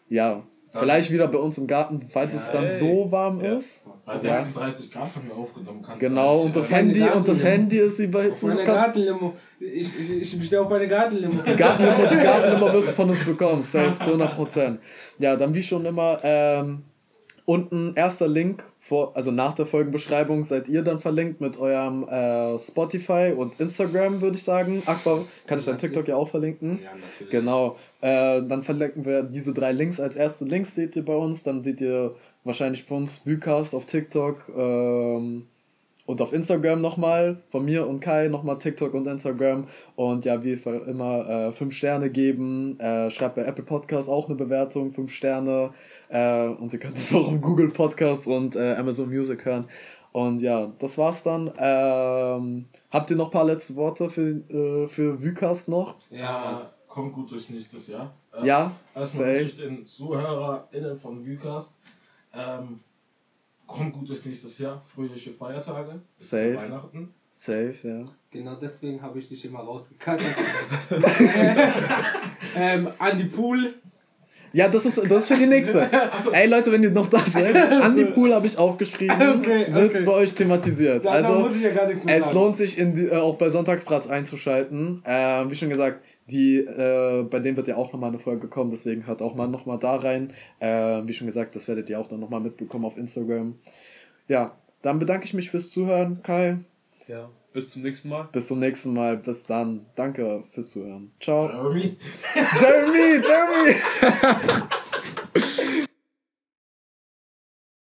[SPEAKER 1] ja, vielleicht wieder bei uns im Garten, falls es dann
[SPEAKER 4] ey.
[SPEAKER 1] so warm
[SPEAKER 4] Ja.
[SPEAKER 1] ist.
[SPEAKER 2] Bei
[SPEAKER 1] Ja.
[SPEAKER 2] 36 Grad haben wir aufgenommen. Kannst
[SPEAKER 1] Genau, und das Handy und das
[SPEAKER 3] Gartenlimo.
[SPEAKER 1] Handy ist
[SPEAKER 3] Auf eine
[SPEAKER 1] überhitzen.
[SPEAKER 3] Gartenlimo. Ich, ich, ich bestehe auf eine Gartenlimo.
[SPEAKER 1] Die Gartennummer, die Gartennummer wirst du von uns bekommen, safe zu 100%. Ja, dann wie schon immer, ähm, unten erster Link, vor, also nach der Folgenbeschreibung seid ihr dann verlinkt mit eurem äh, Spotify und Instagram, würde ich sagen. Akbar, kann ich dein TikTok ja auch verlinken.
[SPEAKER 3] Ja, natürlich.
[SPEAKER 1] Genau, äh, dann verlinken wir diese drei Links als erste Links, seht ihr bei uns. Dann seht ihr wahrscheinlich von uns Vucast auf TikTok ähm, und auf Instagram nochmal. Von mir und Kai nochmal TikTok und Instagram. Und ja, wie immer, äh, fünf Sterne geben. Äh, schreibt bei Apple Podcast auch eine Bewertung, fünf Sterne. Äh, und ihr könnt es auch auf Google Podcast und äh, Amazon Music hören. Und ja, das war's dann. Ähm, habt ihr noch ein paar letzte Worte für, äh, für Vucast noch?
[SPEAKER 2] Ja, kommt gut durch nächstes Jahr. Erst-
[SPEAKER 1] Ja,
[SPEAKER 2] Erstmal
[SPEAKER 1] safe.
[SPEAKER 2] wünsche ich den ZuhörerInnen von Vucast, ähm, kommt gut durch nächstes Jahr. Fröhliche Feiertage.
[SPEAKER 1] Safe.
[SPEAKER 2] Weihnachten.
[SPEAKER 1] Safe, ja.
[SPEAKER 3] Genau deswegen habe ich dich immer rausgekattet. ähm, Andy Pool.
[SPEAKER 1] Ja, das ist, das ist für die nächste. Ey Leute, wenn ihr noch da seid, Andy Pool habe ich aufgeschrieben,
[SPEAKER 3] Okay,
[SPEAKER 1] wird
[SPEAKER 3] okay.
[SPEAKER 1] bei euch thematisiert.
[SPEAKER 3] Da,
[SPEAKER 1] also,
[SPEAKER 3] muss ich ja gar nichts mehr
[SPEAKER 1] es
[SPEAKER 3] sagen.
[SPEAKER 1] lohnt sich in die, äh, auch bei Sonntagsdrats einzuschalten. Ähm, wie schon gesagt, die, äh, bei denen wird ja auch nochmal eine Folge kommen, deswegen hört auch mal nochmal da rein. Ähm, wie schon gesagt, das werdet ihr auch dann nochmal mitbekommen auf Instagram. Ja, dann bedanke ich mich fürs Zuhören, Kai.
[SPEAKER 4] Ja. Bis zum nächsten Mal.
[SPEAKER 1] Bis zum nächsten Mal. Bis dann. Danke fürs Zuhören. Ciao.
[SPEAKER 2] Jeremy.
[SPEAKER 1] Jeremy, Jeremy!